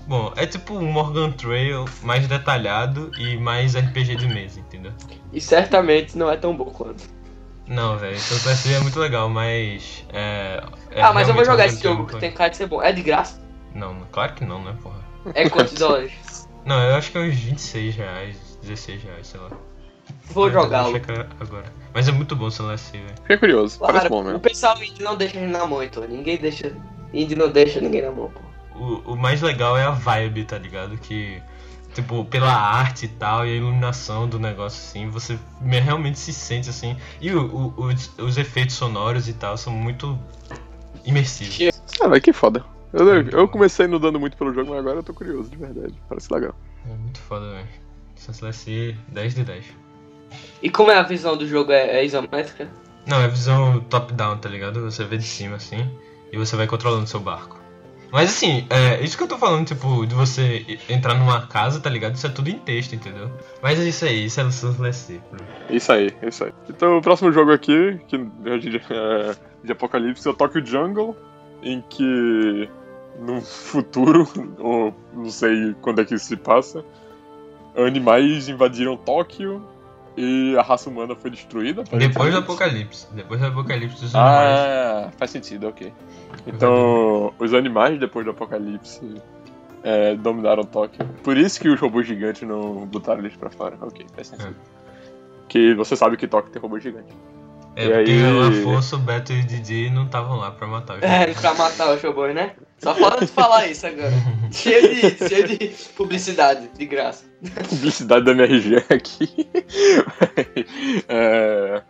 Bom, é tipo um Morgan Trail mais detalhado e mais RPG de mesa, entendeu? E certamente não é tão bom quanto. Não, velho, então parece é muito legal, mas. É, é ah, mas eu vou jogar esse jogo, que tem cara de ser bom. É de graça? Não, claro que não, né, porra? É quantos *laughs* dólares? Não, eu acho que é uns 26 reais, 16 reais, sei lá. Vou jogá-lo. agora. Mas é muito bom o Celeste, velho. Fiquei curioso, parece Claro, bom o mesmo. pessoal indie não deixa a gente na mão, então. Ninguém deixa. Indie não deixa ninguém na mão, pô. O, o mais legal é a vibe, tá ligado? Que, tipo, pela arte e tal, e a iluminação do negócio, assim, você me- realmente se sente assim. E o, o- os, os efeitos sonoros e tal são muito imersivos. Ah, velho, que foda. Eu, eu comecei não dando muito pelo jogo, mas agora eu tô curioso, de verdade. Parece legal. É muito foda, velho. Celeste 10 de 10. E como é a visão do jogo? É, é isométrica? Não, é visão top-down, tá ligado? Você vê de cima assim e você vai controlando seu barco. Mas assim, é isso que eu tô falando, tipo, de você entrar numa casa, tá ligado? Isso é tudo em texto, entendeu? Mas é isso aí, isso é o Celeste. Isso aí, isso aí. Então o próximo jogo aqui, que é de, é, de apocalipse, é o Tokyo Jungle, em que no futuro, *laughs* ou não sei quando é que isso se passa, animais invadiram Tóquio e a raça humana foi destruída. Depois do apocalipse. Depois do apocalipse dos animais. Ah, faz sentido, ok. Então, os animais depois do apocalipse é, dominaram Tóquio. Por isso que os robôs gigantes não botaram eles pra fora. Ok, faz sentido. Que você sabe que Tóquio tem robô gigante. É, e porque aí- o Afonso, o Beto e o Didi não estavam lá pra matar os É, pra matar o showboy, né? Só falta de falar isso agora. *laughs* cheio, de, cheio de publicidade, de graça. Publicidade da MRG aqui. *laughs* É,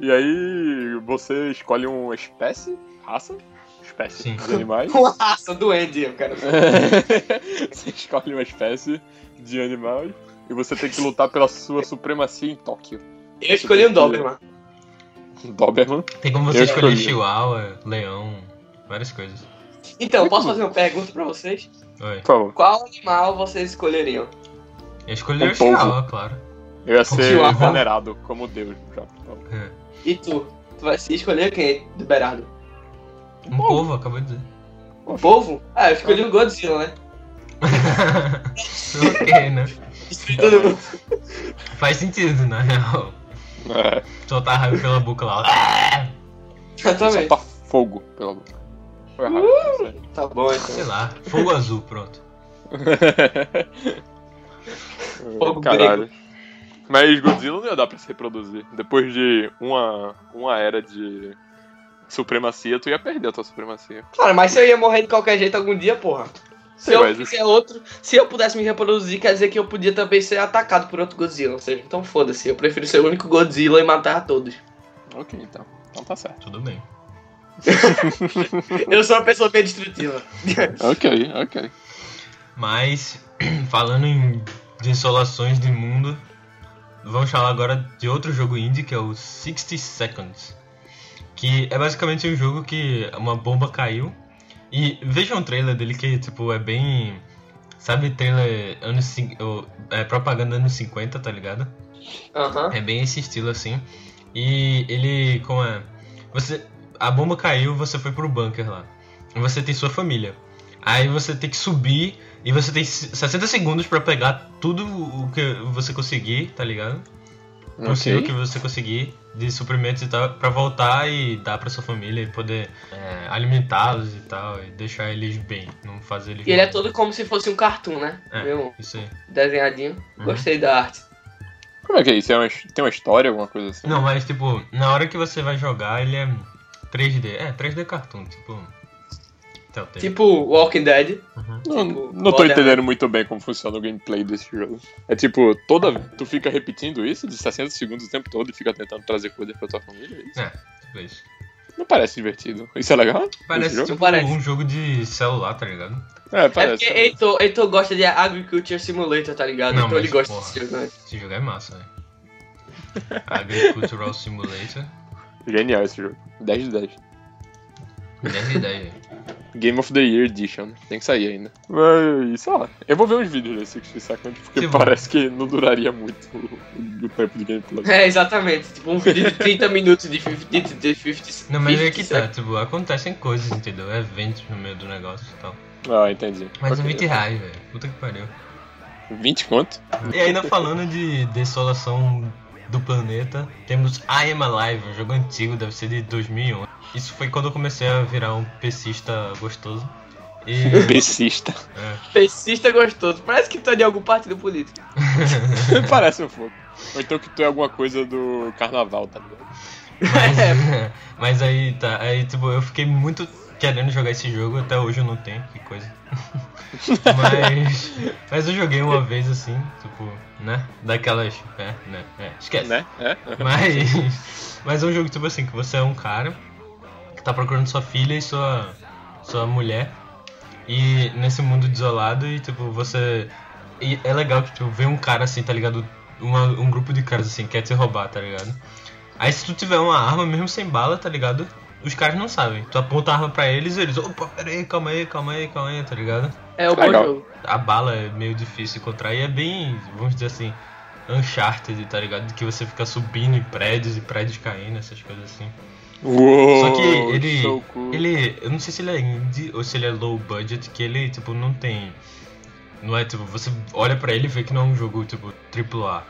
e aí você escolhe uma espécie, raça, espécie Sim. de animais. Uma raça do Andy, eu quero. *laughs* você escolhe uma espécie de animal e você tem que lutar pela sua supremacia em Tóquio. Eu escolhi um Doberman. Doberman. Tem como você Eu escolher escolhi. chihuahua, leão, várias coisas. Então, posso fazer uma pergunta pra vocês? Oi. Por favor. Qual animal vocês escolheriam? Eu escolhi Um o chihuahua, polvo. claro. Eu ia ser Chihuahua. venerado como Deus já. É. E tu? Tu vai se escolher quem, do Berardo? Um polvo, acabou de dizer. O povo? Ah, eu escolhi o Godzilla, né? *laughs* ok, né? Destruir todo mundo. Faz sentido, na real. É, Soltar raio pela boca lá. *laughs* Exatamente. soltar fogo pela boca. Foi errado. isso Tá bom, Sei então. lá, fogo azul, pronto. *laughs* Fogo Caralho. Mas Godzilla não ia dar pra se reproduzir. Depois de uma, uma era de supremacia, tu ia perder a tua supremacia. Cara, mas se eu ia morrer de qualquer jeito algum dia, porra. Se eu mas- outro, se eu pudesse me reproduzir, quer dizer que eu podia também ser atacado por outro Godzilla. Ou seja, então foda-se, eu prefiro ser o único Godzilla e matar a todos. Ok, então. Então tá certo. Tudo bem. *laughs* Eu sou uma pessoa bem destrutiva. *laughs* Ok, ok. Mas, *clears throat* falando em desolações de mundo, vamos falar agora de outro jogo indie que é o 60 Seconds. Que é basicamente um jogo que uma bomba caiu. E vejam o trailer dele que tipo é bem. Sabe trailer anos. É, propaganda anos 50, tá ligado? Aham. É bem esse estilo assim. E ele, como é? Você, a bomba caiu, você foi pro bunker lá. E você tem sua família. Aí você tem que subir e você tem 60 segundos pra pegar tudo o que você conseguir, tá ligado? Possível Ok. que você conseguir de suprimentos e tal, pra voltar e dar pra sua família e poder é, alimentá-los e tal, e deixar eles bem, não fazer eles E ele é todo como se fosse um cartoon, né? É, Meu isso aí. desenhadinho. Uhum. Gostei da arte. Como é que é isso? É uma- tem uma história, alguma coisa assim? Não, mas tipo, na hora que você vai jogar, ele é 3D. É, 3D cartoon, tipo. Telltale. Tipo Walking Dead. Não, tipo, não tô entendendo muito bem como funciona o gameplay desse jogo. É tipo, toda. Tu fica repetindo isso de 60 segundos o tempo todo e fica tentando trazer coisa pra tua família? É isso? É, tipo isso. Não parece divertido. Isso é legal? Parece jogo? tipo Parece. um jogo de celular, tá ligado? É, É parece. porque Heitor, Heitor gosta de Agriculture Simulator, tá ligado? Não, então ele mas, gosta porra. desse jogo, né? Esse jogo é massa, velho. *laughs* Agricultural Simulator. Genial esse jogo. 10 de 10. 10 de 10, velho. Game of the Year Edition. Tem que sair ainda. Mas, sei lá. Eu vou ver uns vídeos desse 60 Seconds, porque Que bom. parece que não duraria muito o, o tempo de gameplay. É, exatamente. Tipo um vídeo de 30 minutos de 50, de 50 Não, mas é 50 que tá, tipo, acontecem coisas, entendeu? Eventos no meio do negócio e tal. Ah, entendi. Mas é Ok. 20 reais, velho. Puta que pariu. 20 quanto? E ainda falando de desolação do planeta, temos I Am Alive, um jogo antigo, deve ser de 2011. Isso foi quando eu comecei a virar um pesista gostoso. E. *laughs* Becista. é, Pesista gostoso. Parece que tu é de algum partido político. *laughs* Parece um pouco. Ou então que tu é alguma coisa do carnaval, tá ligado? mas, *laughs* mas aí tá, aí tipo, eu fiquei muito querendo jogar esse jogo, até hoje eu não tenho, que coisa. mas, mas eu joguei uma vez assim, tipo, né? Daquelas. É, né? É, esquece. Né? É? Mas, mas é um jogo tipo assim, que você é um cara que tá procurando sua filha e sua, sua mulher. E nesse mundo desolado e tipo, você. E é legal que tipo, vê um cara assim, tá ligado? Uma, um grupo de caras assim, quer te roubar, tá ligado? Aí se tu tiver uma arma, mesmo sem bala, tá ligado? Os caras não sabem. Tu aponta a arma pra eles e eles, opa, peraí, calma aí, calma aí, calma aí, tá ligado? É o bom jogo. a bala é meio difícil de encontrar e é bem, vamos dizer assim, Uncharted, tá ligado? Que você fica subindo em prédios e prédios caindo, essas coisas assim. Uou, Só que ele, so cool. ele, eu não sei se ele é indie ou se ele é low budget, que ele, tipo, não tem, não é, tipo, você olha pra ele e vê que não é um jogo, tipo, AAA, Triple A.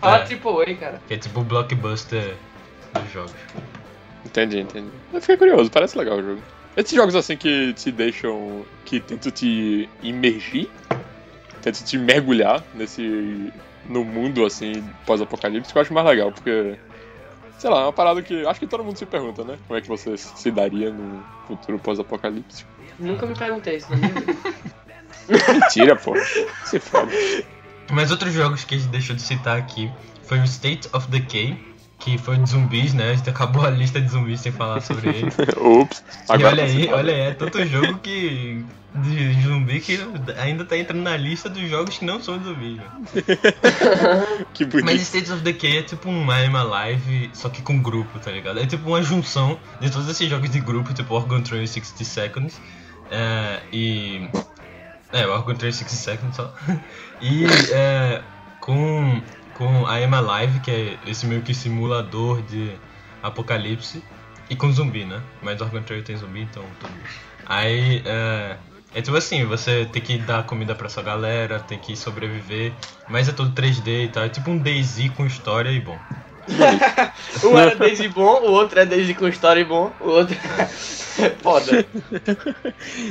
Fala É. Triple A, cara. que é tipo o blockbuster dos jogos. Entendi, entendi. Eu fiquei curioso, parece legal o jogo. Esses jogos assim que te deixam. que tentam te imergir, tentam te mergulhar nesse. no mundo assim, pós-apocalíptico, eu acho mais legal, porque. Sei lá, é uma parada que acho que todo mundo se pergunta, né? Como é que você se daria num futuro pós-apocalíptico? Nunca me perguntei isso vida. *laughs* Mentira, pô. Se foda. Mas outros jogos que a gente deixou de citar aqui foi o State of Decay, que foi de zumbis, né? A gente acabou a lista de zumbis sem falar sobre ele. *laughs* Ops. E olha tá aí, olha aí, é tanto jogo que. de zumbi que ainda tá entrando na lista dos jogos que não são zumbis, *laughs* velho. Que bonito. Mas State of Decay é tipo um I'm Alive, só que com grupo, tá ligado? É tipo uma junção de todos esses jogos de grupo, tipo Organ Train 60 Seconds. É, e. É, Organ Train 60 Seconds só. *laughs* E é, com, com I Am Alive, que é esse meio que simulador de apocalipse. E com zumbi, né? Mas Organ Trail tem zumbi, então tudo. Aí é, é tipo assim, você tem que dar comida pra sua galera, tem que sobreviver, mas é todo 3D e tal. É tipo um DayZ com história e bom. *laughs* Um era Daisy bom, o outro é Daisy com história bom, o outro é *laughs* foda.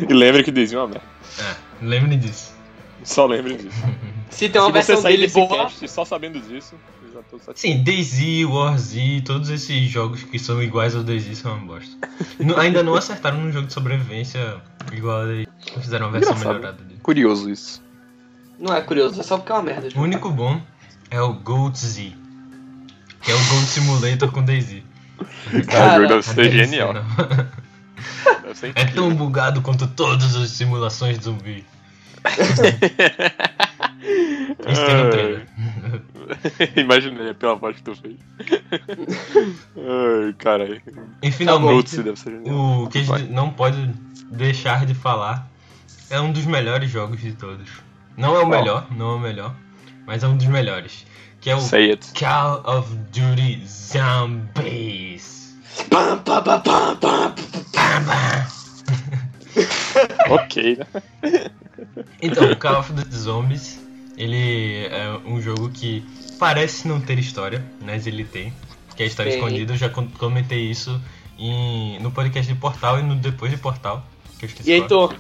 E lembre que desenho é uma merda. É, lembre disso. Só lembre disso. *laughs* Se tem uma Se você versão sair dele desse boa, cast só sabendo disso, já tô satisfeito. Sim, DayZ, WarZ, todos esses jogos que são iguais ao DayZ são uma bosta. Ainda não acertaram num jogo de sobrevivência igual a DayZ. Fizeram uma versão Engraçado. melhorada dele. Curioso isso. não é curioso, é só porque é uma merda. O único bom é o Goat Z, que é o Goat Simulator com DayZ. Cara, deve ser genial. Deve ser É tão bugado quanto todas as simulações de zumbi. *laughs* Isso tem no trailer. Imaginei pela voz que tu fez. Ai, caralho. E finalmente, genial. o que a gente não pode deixar de falar é um dos melhores jogos de todos. Não é o melhor, não é o melhor, mas é um dos melhores. Que é o Say it. Call of Duty Zombies. Pam, pam, pam, pam, pam. Bam, bam. *laughs* ok, né? Então, o Call of Duty Zombies, ele é um jogo que parece não ter história, mas ele tem. Que é a história Tem. escondida, eu já com- comentei isso em- no podcast de Portal e no depois de Portal, que eu esqueci E. Heitor,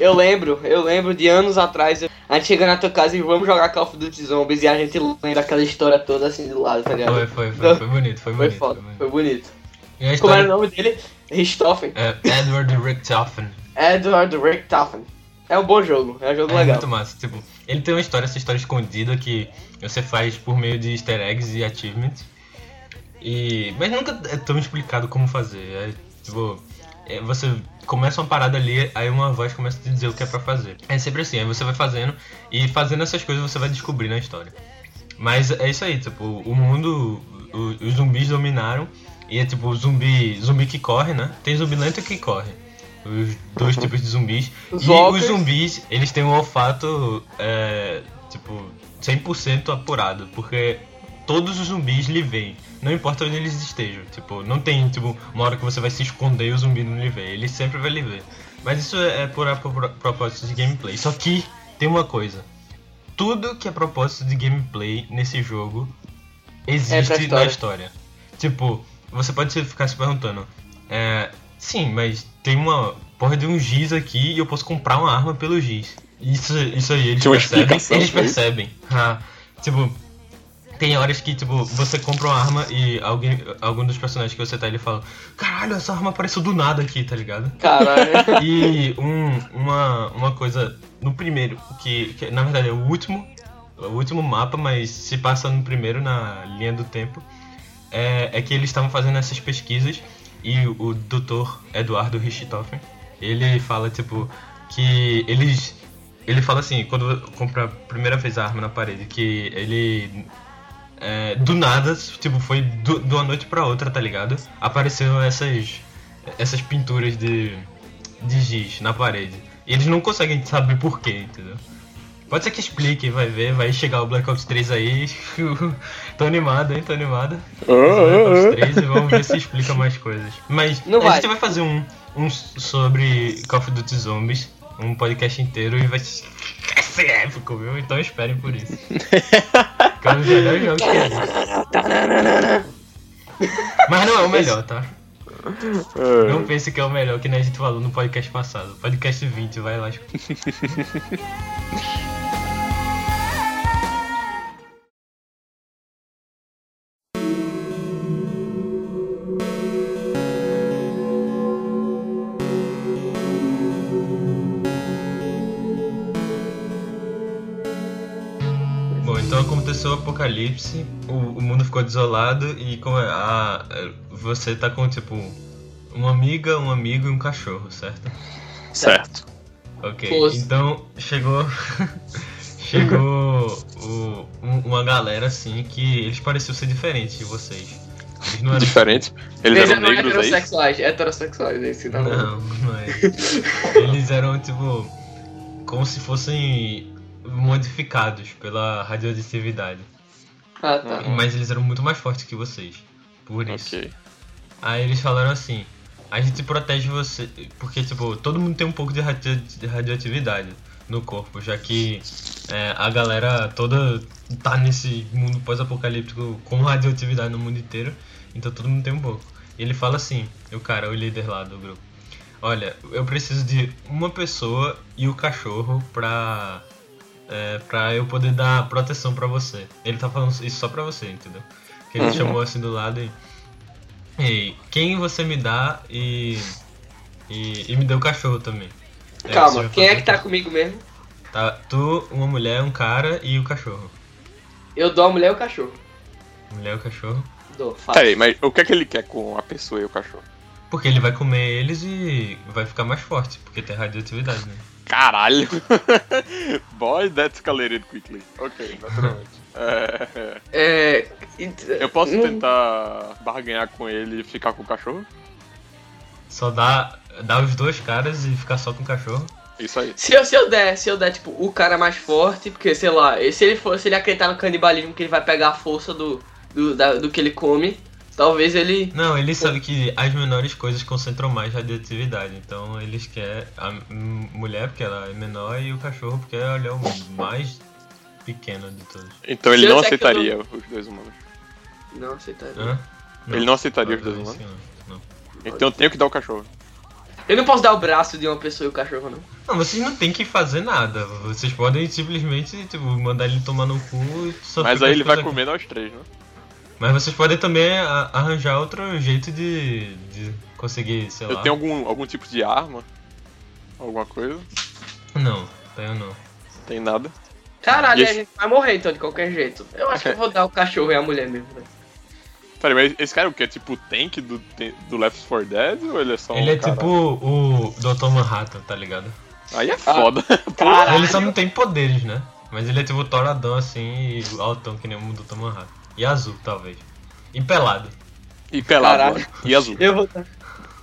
eu lembro, eu lembro de anos atrás, a gente chega na tua casa e vamos jogar Call of Duty Zombies e a gente lembra aquela história toda assim do lado, tá ligado? Foi, foi, foi, foi bonito, foi Foi bonito. foda, foi bonito. foi bonito. E a Como era o história nome dele? Richthofen. é Edward Richtofen. Edward Richthofen. É um bom jogo, é um jogo É legal. muito massa. Tipo, ele tem uma história, essa história escondida que você faz por meio de easter eggs e achievements. E, mas nunca é tão explicado como fazer. É, tipo, é, você começa uma parada ali, aí uma voz começa a te dizer o que é pra fazer. É sempre assim, aí você vai fazendo, e fazendo essas coisas você vai descobrindo a história. Mas é isso aí, tipo, o mundo, o- os zumbis dominaram, e é tipo zumbi, zumbi que corre, né? Tem zumbi lento que corre. Os dois tipos de zumbis. Os e walkers. os zumbis, eles têm um olfato, é, tipo, 100% apurado, porque todos os zumbis lhe veem. Não importa onde eles estejam. Tipo, não tem, tipo, uma hora que você vai se esconder e o zumbi não lhe vê. Ele sempre vai lhe ver. Mas isso é por, por propósito de gameplay. Só que tem uma coisa. Tudo que é propósito de gameplay nesse jogo É existe história. na história. Tipo, você pode ficar se perguntando. É, sim, mas tem uma porra de um giz aqui e eu posso comprar uma arma pelo giz. Isso, isso aí, eles percebem. Eles percebem. Ah, tipo, tem horas que, tipo, você compra uma arma e alguém, algum dos personagens que você tá ele fala: Caralho, essa arma apareceu do nada aqui, tá ligado? Caralho. *laughs* E um, uma, uma coisa no primeiro, que, que na verdade é o último, o último mapa, mas se passa no primeiro na linha do tempo, é, é que eles estavam fazendo essas pesquisas e o, Dr. Eduardo Richthofen, ele fala tipo que eles ele fala assim, quando compra a primeira vez a arma na parede, que ele é, do nada, tipo, foi de uma noite pra outra, tá ligado? Apareceram essas essas pinturas de de giz na parede. E eles não conseguem saber por quê, entendeu? Pode ser que explique, vai ver, vai chegar o Black Ops 3 aí. *laughs* tô animado, hein? Tô animado. Ah, Black Ops ah, ah. 3 e vamos ver se explica mais coisas. Mas Não a vai. gente vai fazer um, um sobre Call of Duty Zombies, um podcast inteiro e vai ser *laughs* épico, viu? Então esperem por isso. *laughs* Que é um dos melhores jogos que existe. Mas não é o melhor, tá? Não pense que é o melhor que nem a gente falou no podcast passado. Podcast 20, vai lá. Apocalipse, o, o mundo ficou desolado e como é, a, você tá com tipo uma amiga, um amigo e um cachorro, certo? Certo. Ok, Fosse. então chegou. *laughs* chegou o- um- uma galera assim que eles pareciam ser diferentes de vocês. Eles não eram. Diferente. Eles Eles eram eram negros aí? heterossexuais. Heterossexuais, esse não. Não, não é. *laughs* Eles eram tipo. como se fossem modificados pela radioatividade. Ah, tá. Mas eles eram muito mais fortes que vocês. Por isso. Ok. Aí eles falaram assim: a gente protege você. Porque, tipo, todo mundo tem um pouco de radio- de radioatividade no corpo, já que é, a galera toda tá nesse mundo pós-apocalíptico com radioatividade no mundo inteiro, então todo mundo tem um pouco. E ele fala assim: o cara, o líder lá do grupo: Olha, eu preciso de uma pessoa e o cachorro pra. É, pra eu poder dar proteção pra você. Ele tá falando isso só pra você, entendeu? Que ele Uhum. chamou assim do lado e. Ei, quem você me dá e. E, e me deu o cachorro também. É, Calma, já quem é que tá comigo mesmo? Tá, tu, uma mulher, um cara e o cachorro. Eu dou a mulher e o cachorro. Mulher e o cachorro. Dou, fácil. Peraí, mas o que é que ele quer com a pessoa e o cachorro? Porque ele vai comer eles e vai ficar mais forte, porque tem radioatividade, né? Caralho! *laughs* Boy, that escalated quickly. Ok, naturalmente. É, É. eu posso não- tentar barganhar com ele e ficar com o cachorro? Só dá, dá os dois caras e ficar só com o cachorro. Isso aí. Se eu, se eu der, se eu der, tipo, o cara mais forte, porque, sei lá, se ele for, se ele acreditar no canibalismo que ele vai pegar a força do, do, da- do que ele come, talvez ele. Não, eles sabem que as menores coisas concentram mais radioatividade. Então eles querem a mulher porque ela é menor e o cachorro porque ele é o mais pequeno de todos. Então ele não aceitaria os dois humanos. Não aceitaria. Hã? Ele não aceitaria os Não, dois não, humanos? não, não. Então eu tenho que dar o cachorro. Eu não posso dar o braço de uma pessoa e o cachorro, não. Não, vocês não tem que fazer nada. Vocês podem simplesmente, tipo, mandar ele tomar no cu e só Mas aí ele vai coisas- comer nós três, né? Mas vocês podem também arranjar outro jeito de, de conseguir, sei lá. Eu tenho algum, algum tipo de arma? Alguma coisa? Não, tenho não. Tem nada. Caralho, E a esse- gente vai morrer então de qualquer jeito. Eu acho que eu vou dar o cachorro e a mulher mesmo, velho. Peraí, mas esse cara é o quê? Tipo o tank do, do Left 4 Dead ou ele é só um Ele é cara? tipo o Dr. Manhattan, tá ligado? Aí é foda. *laughs* Caralho. Ele só não tem poderes, né? Mas ele é tipo toradão assim e altão que nem o Dr. Manhattan. E azul, talvez. E pelado. E pelado. E azul. Eu vou dar.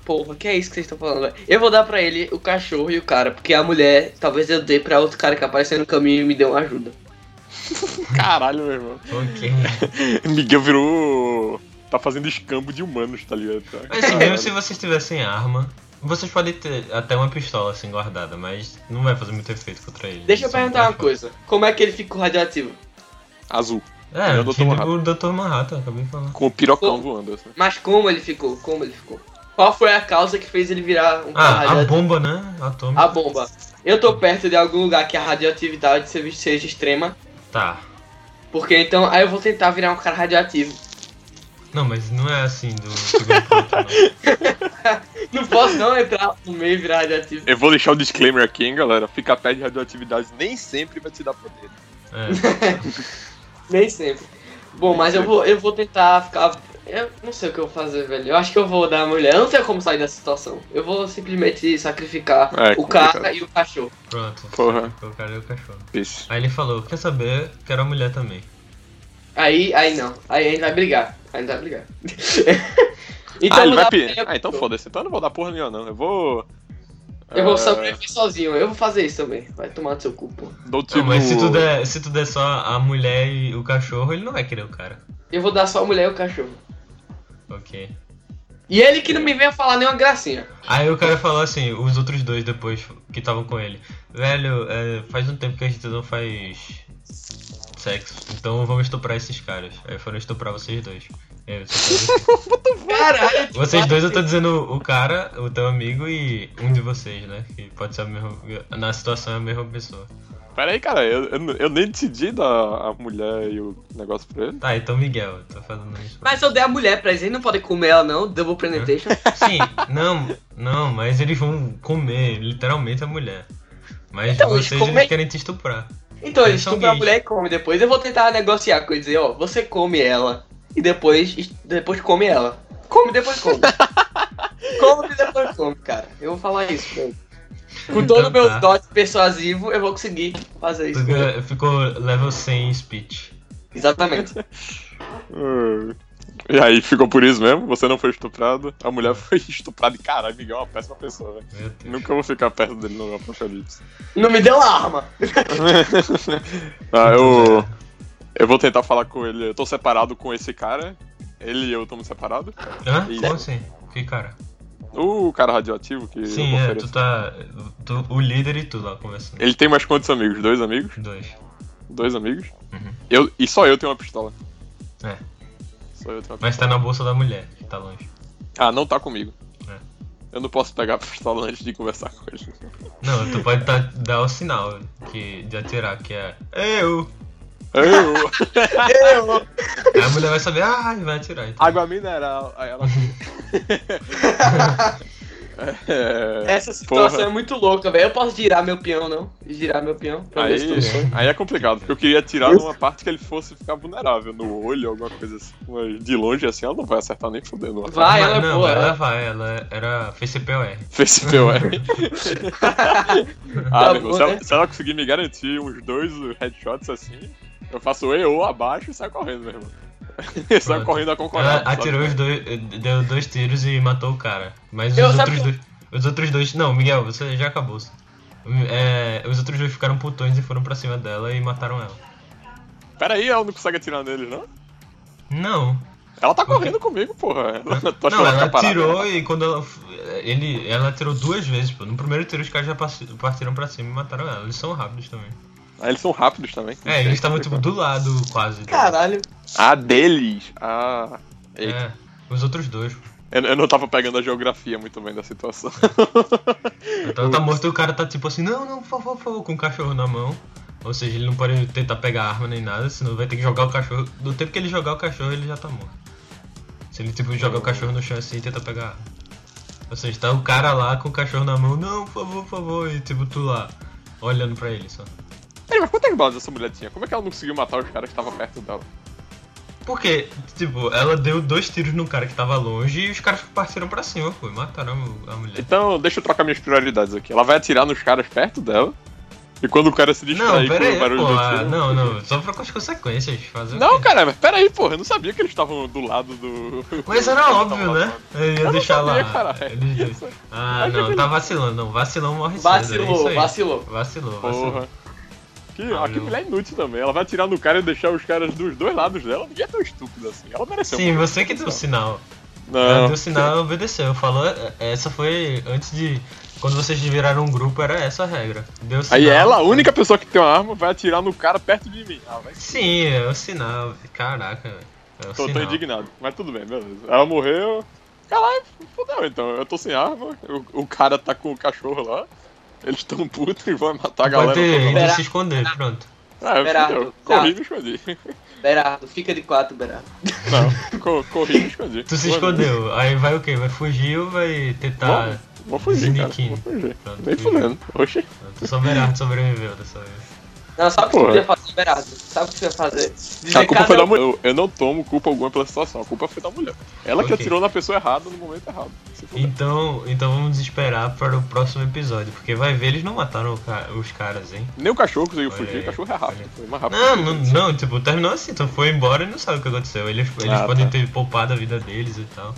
Porra, que é isso que vocês estão falando, velho? Eu vou dar pra ele o cachorro e o cara, porque a mulher, talvez eu dê pra outro cara que apareceu no caminho e me deu uma ajuda. *laughs* Caralho, meu irmão. Ok. *laughs* Miguel virou. Tá fazendo escambo de humanos, tá ligado? Mas assim, mesmo se vocês tivessem arma, vocês podem ter até uma pistola assim guardada, mas não vai fazer muito efeito contra ele. Deixa eu Só perguntar uma coisa. Como é que ele ficou radioativo? Azul. É, É o Dr. tipo Manhattan. o Dr. Manhattan, acabei de falar. Com o pirocão voando, assim. Mas como ele ficou? Como ele ficou? Qual foi a causa que fez ele virar um cara Ah, a radioativo? bomba, né? Atômica. A bomba. Eu tô perto de algum lugar que a radioatividade seja extrema. Tá. Porque então, aí eu vou tentar virar um cara radioativo. Não, mas não é assim do não. *laughs* Não posso não entrar no meio e virar radioativo. Eu vou deixar o disclaimer aqui, hein, galera. Ficar perto de radioatividade nem sempre vai te dar poder. É. *laughs* Nem sempre. Bom, mas eu vou, eu vou tentar ficar. Eu não sei o que eu vou fazer, velho. Eu acho que eu vou dar a mulher. Eu não sei como sair dessa situação. Eu vou simplesmente sacrificar É, o complicado. cara e o cachorro. Pronto. Porra. O cara e o cachorro. Isso. Aí ele falou, quer saber? Quero a mulher também. Aí, aí não. Aí a gente vai brigar. Aí a gente vai brigar. *laughs* então ah, ele vai dar pe... pra ele- Ah, então foda-se. Então eu não vou dar porra nenhuma, não. Eu vou. Eu vou Ah, sobreviver sozinho. Eu vou fazer isso também. Vai tomar no seu cu, pô. Tipo... Não, mas se tu, der, se tu der só a mulher e o cachorro, ele não vai querer o cara. Eu vou dar só a mulher e o cachorro. Ok. E ele que não me venha falar nenhuma gracinha. Aí o cara falou assim, os outros dois depois que estavam com ele. Velho, é, faz um tempo que a gente não faz sexo, então vamos estuprar esses caras. Aí foram estuprar vocês dois. Assim. *laughs* Caralho, Vocês dois eu tô dizendo o cara, o teu amigo e um de vocês, né? Que pode ser a mesma. Na situação é a mesma pessoa. Pera aí, cara. Eu, eu, eu nem decidi dar a mulher e o negócio pra ele. Tá, então Miguel, eu tô fazendo isso. Mas eu dei a mulher pra eles, eles não podem comer ela não, double penetration. Sim, não, não, mas eles vão comer literalmente a mulher. Mas Então, eles vocês comem- eles querem te estuprar. Então eles estupram a mulher e come depois. Eu vou tentar negociar com eles dizer, ó, você come ela e depois, depois come ela. Come e depois come. *laughs* come e depois come, cara. Eu vou falar isso pra ele. Com todo o Então meu tá. dote persuasivo, eu vou conseguir fazer isso. Ficou- Ficou level 100 speech. Exatamente. *laughs* E aí, ficou por isso mesmo? Você não foi estuprado, a mulher foi *laughs* estuprada e caralho, Miguel é uma péssima pessoa, velho. Nunca vou ficar perto dele no apocalipse. Não me deu arma. ah, eu. Eu vou tentar falar com ele. Eu tô separado com esse cara. Ele e eu estamos separados. Hã? Isso. Como assim? Que cara? O cara radioativo que Sim, é, tu tá. tu- o líder e tu lá conversando. Ele tem mais quantos amigos? Dois amigos? Dois. Dois amigos? Uhum. Eu, e só eu tenho uma pistola. É. Só eu tenho uma Mas tá na bolsa da mulher, que tá longe. Ah, não tá comigo. É. Eu não posso pegar a pistola antes de conversar com ele. Não, tu pode tá- dar o sinal que, de atirar, que é eu. Eu! *laughs* Eu. Aí a mulher vai saber, ah, e vai atirar. Então. Água mineral. Aí ela. é, *laughs* Essa situação porra. é muito louca, velho. Eu posso girar meu peão, não? Girar meu peão pra ver se Aí, aí é complicado, porque eu queria atirar numa parte que ele fosse ficar vulnerável, no olho, alguma coisa assim. Mas de longe assim ela não vai acertar nem fudendo. Vai, Mas ela é não, boa. ela ela- vai, ela era fez CPOR. Fez POR. *laughs* ah, Tá irmão, bom, se, ela, né? se ela conseguir me garantir uns dois headshots assim, eu faço EO abaixo e saio correndo, meu irmão. *laughs* saio Pronto. correndo a Ela concordar. atirou os dois, deu dois tiros e matou o cara. Mas Eu- os outros que- dois. Os outros dois. Não, Miguel, você já acabou. É, os outros dois ficaram putões e foram pra cima dela e mataram ela. Pera aí, ela não consegue atirar neles, não? Não. Ela tá correndo comigo, porra. *laughs* Que Não, ela atirou e quando ela. Ele, ela atirou duas vezes, pô. No primeiro tiro os caras já partiram pra cima e mataram ela. Eles são rápidos também. Ah, eles são rápidos também. É, eles estavam tipo do lado quase. Caralho. Ah, deles! Ah. Eita. É, os outros dois. Eu, eu não tava pegando a geografia muito bem da situação. *laughs* Então tá morto e o cara tá tipo assim, não, não, por favor, por favor, com o cachorro na mão. Ou seja, ele não pode tentar pegar arma nem nada, senão vai ter que jogar o cachorro. Do tempo que ele jogar o cachorro, ele já tá morto. Se ele tipo jogar o cachorro no chão assim e tentar pegar arma. Ou seja, tá o cara lá com o cachorro na mão, não, por favor, por favor, e tipo tu lá, olhando pra ele só. Ei, mas quantas balas essa mulher tinha? Como é que ela não conseguiu matar os caras que estavam perto dela? Porque, tipo, ela deu dois tiros no cara que tava longe e os caras partiram pra cima, pô, e mataram a mulher. Então, deixa eu trocar minhas prioridades aqui. Ela vai atirar nos caras perto dela. E quando o cara se Não, distrair pera com aí, o barulho pô. do ah, tiro... Não, não, só pra com as consequências. Fazer Não, cara, mas pera aí, porra. Eu não sabia que eles estavam do lado do. *laughs* Mas era *laughs* óbvio, né? Eu ia não deixar sabia, lá. caralho. Eles. Ah, não, tá vacilando, não. Vacilão morre cedo. é Vacilou, aí. vacilou. Vacilou, vacilou. Que, Ah, não. mulher inútil também. Ela vai atirar no cara e deixar os caras dos dois lados dela. Ninguém é tão estúpido assim. Ela mereceu. Sim, você que deu o sinal. Ela Não. deu o sinal e obedeceu. Falou, é, essa foi antes de. Quando vocês viraram um grupo, era essa a regra. Deu sinal. Aí ela, a única pessoa que tem uma arma, vai atirar no cara perto de mim. Ah, Sim, é o sinal. Caraca, velho. É Tô, tô indignado. Mas tudo bem, beleza. Ela morreu. Caralho, fodeu então. Eu tô sem arma. O, o cara tá com o cachorro lá. Eles tão putos e vão matar a galera. Pode ter Pera- se esconder, pronto. Ah, Berardo, tá. Corri e me escondi. Berardo, fica de quatro, Berardo. Não, co corri e me escondi. Tu se escondeu. Aí vai o quê? Vai fugir ou vai tentar. Vou, vou fugir, cara. Vou fugir. Pronto, Nem fudendo. Oxi. Só Berardo sobreviveu dessa vez. Não, sabe o que você ia fazer, Berardo? Sabe o que você ia fazer? Dizer A culpa foi da mulher. Eu, eu não tomo culpa alguma pela situação. A culpa foi da mulher. Ela que Ok. atirou na pessoa errada no momento errado. Então, então vamos esperar para o próximo episódio, porque vai ver, eles não mataram ca- os caras, hein? Nem o cachorro conseguiu Olha fugir. O cachorro é rápido. olha. Foi mais rápido. Não, que não, não, tipo, terminou assim, então foi embora e não sabe o que aconteceu. Eles, eles Ah, podem tá. ter poupado a vida deles e tal.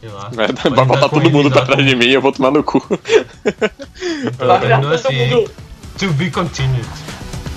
Sei lá. Vai, vai botar todo mundo pra trás de mim e eu vou tomar no cu. Então, Vai terminou assim, to be continued.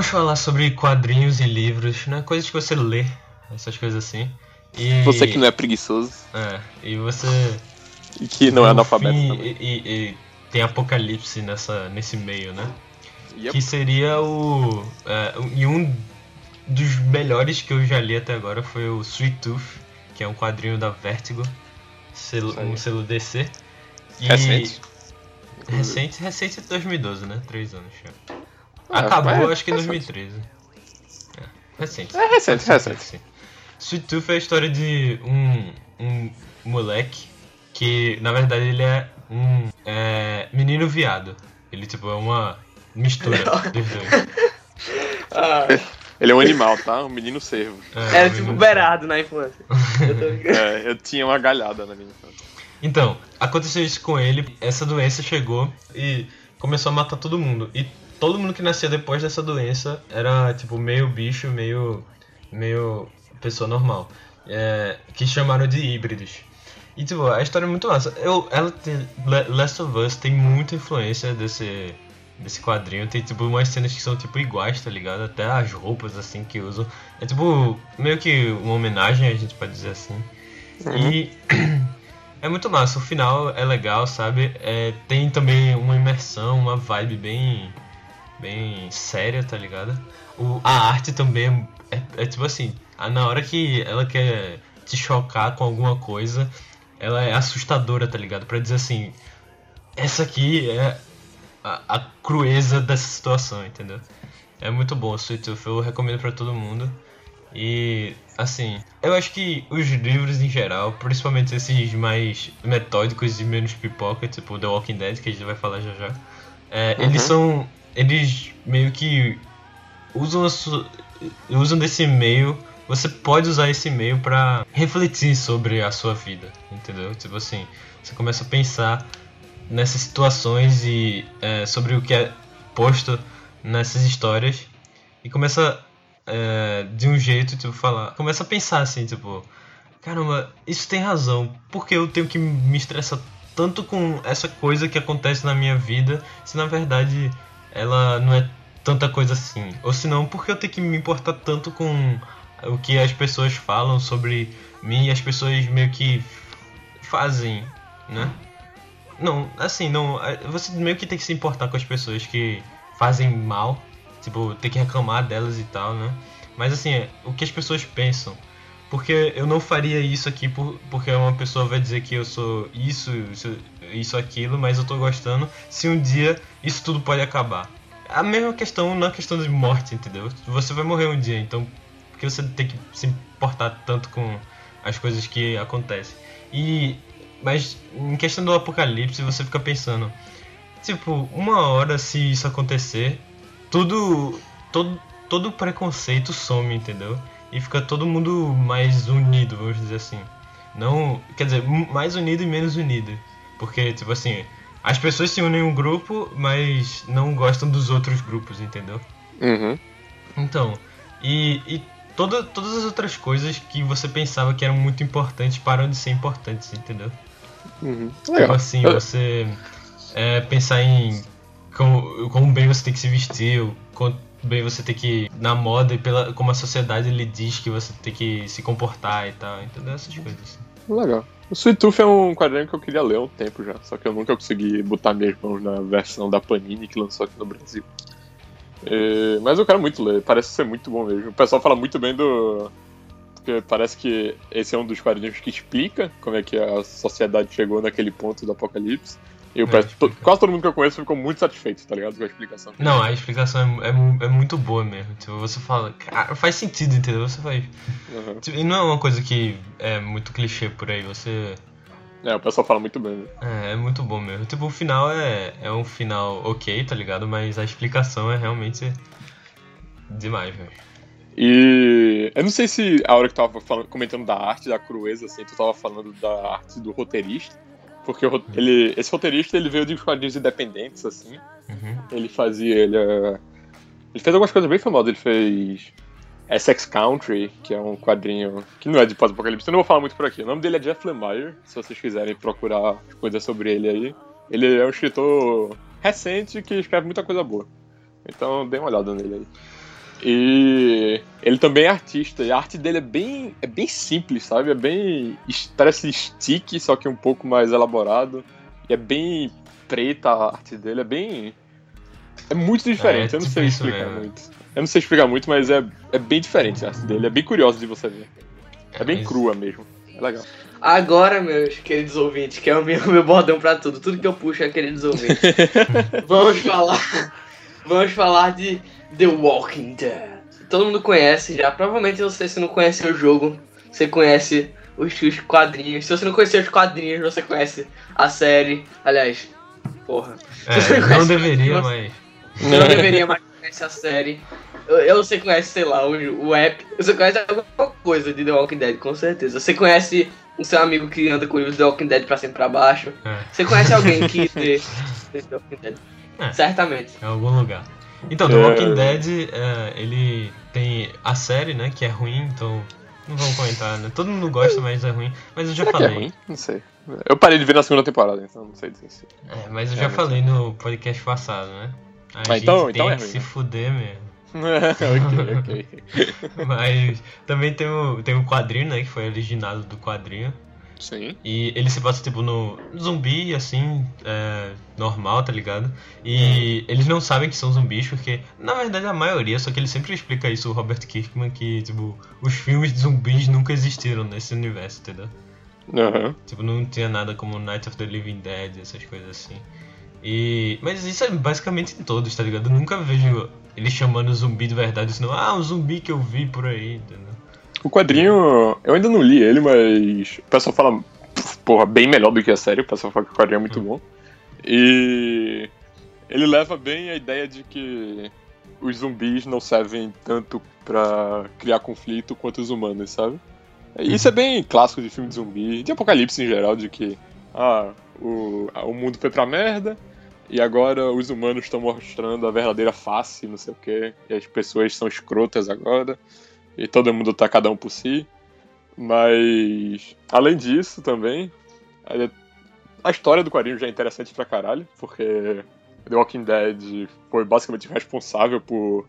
vamos falar sobre quadrinhos e livros, né? Coisas que você lê, essas coisas assim. E, Você que não é preguiçoso É, e você. e que não é analfabeto fim, também. E, e- e tem apocalipse nessa, nesse meio, né? Yep. Que seria o. É, e um dos melhores que eu já li até agora foi o Sweet Tooth, que é um quadrinho da Vertigo, selo, um selo DC. E- Recente. Recente, recente de 2012, né? Três anos já. Ah, Acabou, é acho que em recente. 2013. É, recente. É recente, recente. Sim. Sweet Tooth é a história de um, um moleque que, na verdade, ele é um é, menino viado. Ele, tipo, é uma mistura dos dois. Ah, Ele é um animal, tá? Um menino cervo. É, era um tipo Berardo na infância. *laughs* Eu. É, eu tinha uma galhada na minha infância. Então, aconteceu isso com ele, essa doença chegou e começou a matar todo mundo. E todo mundo que nascia depois dessa doença era, tipo, meio bicho, meio. meio pessoa normal. É, que chamaram de híbridos. E, tipo, a história é muito massa. Eu, ela tem, Last of Us tem muita influência desse, desse quadrinho. Tem, tipo, umas cenas que são, tipo, iguais, tá ligado? Até as roupas, assim, que usam. É, tipo, meio que uma homenagem, a gente pode dizer assim. E *clears throat* é muito massa, o final é legal, sabe? É, tem também uma imersão, uma vibe bem bem séria, tá ligado? O, a arte também é, é- é tipo assim, na hora que ela quer te chocar com alguma coisa, ela é assustadora, tá ligado? Pra dizer assim, essa aqui é a, a crueza dessa situação, entendeu? É muito bom, Sweet Tooth, eu recomendo pra todo mundo. E, assim, eu acho que os livros em geral, principalmente esses mais metódicos e menos pipoca, tipo The Walking Dead, que a gente vai falar já já, é, Uhum. eles são. Eles meio que usam, usam desse meio. Você pode usar esse meio pra refletir sobre a sua vida, entendeu? Tipo assim, você começa a pensar nessas situações e é, sobre o que é posto nessas histórias e começa é, de um jeito, tipo, falar. Começa a pensar assim, tipo, caramba, isso tem razão. Por que eu tenho que me estressar tanto com essa coisa que acontece na minha vida, se na verdade ela não é tanta coisa assim? Ou se não, por que eu tenho que me importar tanto com o que as pessoas falam sobre mim e as pessoas meio que fazem, né? Não, assim, não. Você meio que tem que se importar com as pessoas que fazem mal. Tipo, tem que reclamar delas e tal, né? Mas assim, é, o que as pessoas pensam. Porque eu não faria isso aqui por, porque uma pessoa vai dizer que eu sou isso, isso, isso, aquilo, mas eu tô gostando. Se um dia isso tudo pode acabar. A mesma questão na questão de morte, entendeu? Você vai morrer um dia, então por que você tem que se importar tanto com as coisas que acontecem? E mas em questão do apocalipse, você fica pensando, tipo, uma hora se isso acontecer, tudo todo todo preconceito some, entendeu? E fica todo mundo mais unido, vamos dizer assim. Não, quer dizer, mais unido e menos unido. Porque tipo assim, as pessoas se unem em um grupo, mas não gostam dos outros grupos, entendeu? Uhum. Então, e, e toda, todas as outras coisas que você pensava que eram muito importantes param de ser importantes, entendeu? Uhum. Tipo Legal. assim, Eu- você é, pensar em como, como bem você tem que se vestir, o quanto bem você tem que na moda e pela, como a sociedade lhe diz que você tem que se comportar e tal, entendeu? Essas coisas. assim. Legal. O Sweet Tooth é um quadrinho que eu queria ler há um tempo já, só que eu nunca consegui botar minhas mãos na versão da Panini que lançou aqui no Brasil. É, mas eu quero muito ler, parece ser muito bom mesmo. O pessoal fala muito bem do. Porque parece que esse é um dos quadrinhos que explica como é que a sociedade chegou naquele ponto do apocalipse. E eu É, explica. quase todo mundo que eu conheço ficou muito satisfeito, tá ligado? Com a explicação. Não, a explicação é, é, é muito boa mesmo. Tipo, você fala, cara, faz sentido, entendeu? Você faz. Uhum. Tipo, e não é uma coisa que é muito clichê por aí, você. É, o pessoal fala muito bem. né? É, é muito bom mesmo. Tipo, o final é, é um final ok, tá ligado? Mas a explicação é realmente demais, velho. E eu não sei se a hora que tu tava falando- comentando da arte, da crueza, assim, tu tava falando da arte do roteirista. Porque ele, esse roteirista ele veio de quadrinhos independentes, assim. Uhum. Ele fazia. Ele, eh, ele fez algumas coisas bem famosas. Ele fez Essex Country, que é um quadrinho que não é de pós-apocalipse. Eu não vou falar muito por aqui. O nome dele é Jeff Lemire, se vocês quiserem procurar coisas sobre ele aí. Ele é um escritor recente que escreve muita coisa boa. Então dê uma olhada nele aí. E ele também é artista, e a arte dele é bem, é bem simples, sabe? É bem. Parece stick, só que um pouco mais elaborado. E é bem preta a arte dele, é bem. É muito diferente, É, eu não sei explicar mesmo. muito. Eu não sei explicar muito, mas é, é bem diferente a arte dele, é bem curioso de você ver. É bem mas- crua mesmo. É legal. Agora, meus queridos ouvintes, que é o meu, *laughs* meu bordão pra tudo, tudo que eu puxo é queridos ouvintes. *laughs* vamos falar. Vamos falar de The Walking Dead. Todo mundo conhece já. Provavelmente você, se não conhece o jogo, você conhece os, os quadrinhos. Se você não conhecer os quadrinhos, você conhece a série. Aliás, porra. Você É, não conhece- deveria, mas. Não deveria mais conhecer a série. Eu, eu você conhece, sei lá, o, o app. Você conhece alguma coisa de The Walking Dead, com certeza. Você conhece o seu amigo que anda com o livro The Walking Dead pra cima e pra baixo. É, Você conhece alguém que lê The Walking Dead. *laughs* É. Certamente. em algum lugar. Então, The É. Walking Dead, é, ele tem a série, né, que é ruim, então não vamos comentar, né? Todo mundo gosta, mas é ruim. Mas eu já Será é falei. ruim? Não sei. Eu parei de ver na segunda temporada, então não sei dizer se. É, mas eu É, já mas- falei no podcast passado, né? A Ah, gente então- tem então é que ruim, se né? fuder mesmo. *laughs* ok, ok. *laughs* Mas também tem o, tem o quadrinho, né? Que foi originado do quadrinho. Sim. E ele se passa, tipo, no zumbi, assim, é, normal, tá ligado? E eles não sabem que são zumbis, porque, na verdade, a maioria, só que ele sempre explica isso, o Robert Kirkman, que, tipo, os filmes de zumbis nunca existiram nesse universo, entendeu? Aham. Tipo, não tinha nada como Night of the Living Dead, essas coisas assim. E... Mas isso é basicamente em todos, tá ligado? Eu nunca vejo ele chamando zumbi de verdade, senão, ah, um zumbi que eu vi por aí, entendeu? O quadrinho, eu ainda não li ele, mas o pessoal fala, porra, bem melhor do que a série. O pessoal fala que o quadrinho é muito bom. E ele leva bem a ideia de que os zumbis não servem tanto pra criar conflito quanto os humanos, sabe? Isso é bem clássico de filme de zumbi, de apocalipse em geral, de que ah, o, o mundo foi pra merda e agora os humanos estão mostrando a verdadeira face, não sei o que, e as pessoas são escrotas agora e todo mundo tá cada um por si. Mas, além disso também, a- a história do quadrinho já é interessante pra caralho, porque The Walking Dead foi basicamente responsável por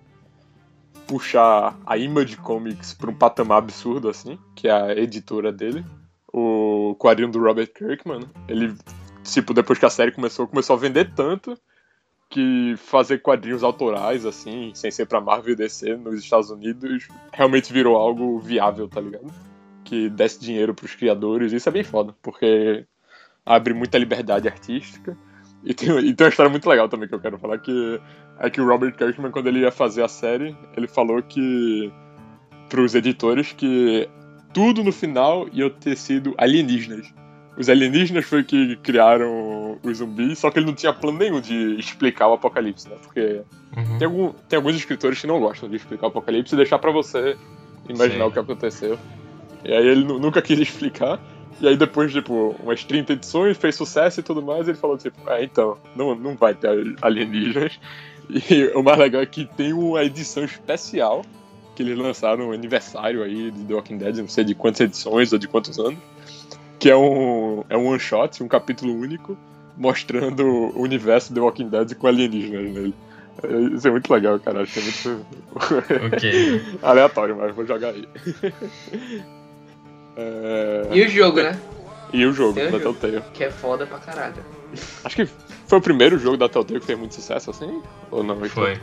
puxar a Image Comics pra um patamar absurdo, assim, que é a editora dele. O quadrinho do Robert Kirkman, ele, tipo, depois que a série começou, começou a vender tanto que fazer quadrinhos autorais, assim, sem ser pra Marvel e DC nos Estados Unidos, realmente virou algo viável, tá ligado? Que desse dinheiro pros criadores, isso é bem foda, porque abre muita liberdade artística. E tem, e tem uma história muito legal também que eu quero falar, que é que o Robert Kirkman, quando ele ia fazer a série, ele falou que pros editores que tudo no final ia ter sido alienígenas. Os alienígenas foi que criaram os zumbis, só que ele não tinha plano nenhum de explicar o apocalipse, né? Porque Uhum. tem, algum, tem alguns escritores que não gostam de explicar o apocalipse e deixar pra você imaginar Sim. o que aconteceu. E aí ele nu- nunca *laughs* quis explicar. E aí depois, tipo, umas 30 edições, fez sucesso e tudo mais, ele falou, tipo, é, então, não, não vai ter alienígenas. *laughs* E o mais legal é que tem uma edição especial que eles lançaram no aniversário aí de The Walking Dead, não sei de quantas edições ou de quantos anos, que é um, é um one shot, um capítulo único, mostrando o universo The Walking Dead com alienígenas nele. É, Isso é muito legal, cara. Acho que é muito *laughs* Ok. *laughs* aleatório, mas vou jogar aí. É, E o jogo, né? E o jogo da jogo. Telltale. Que é foda pra caralho. Acho que foi o primeiro jogo da Telltale que fez muito sucesso, assim? Ou não? Foi.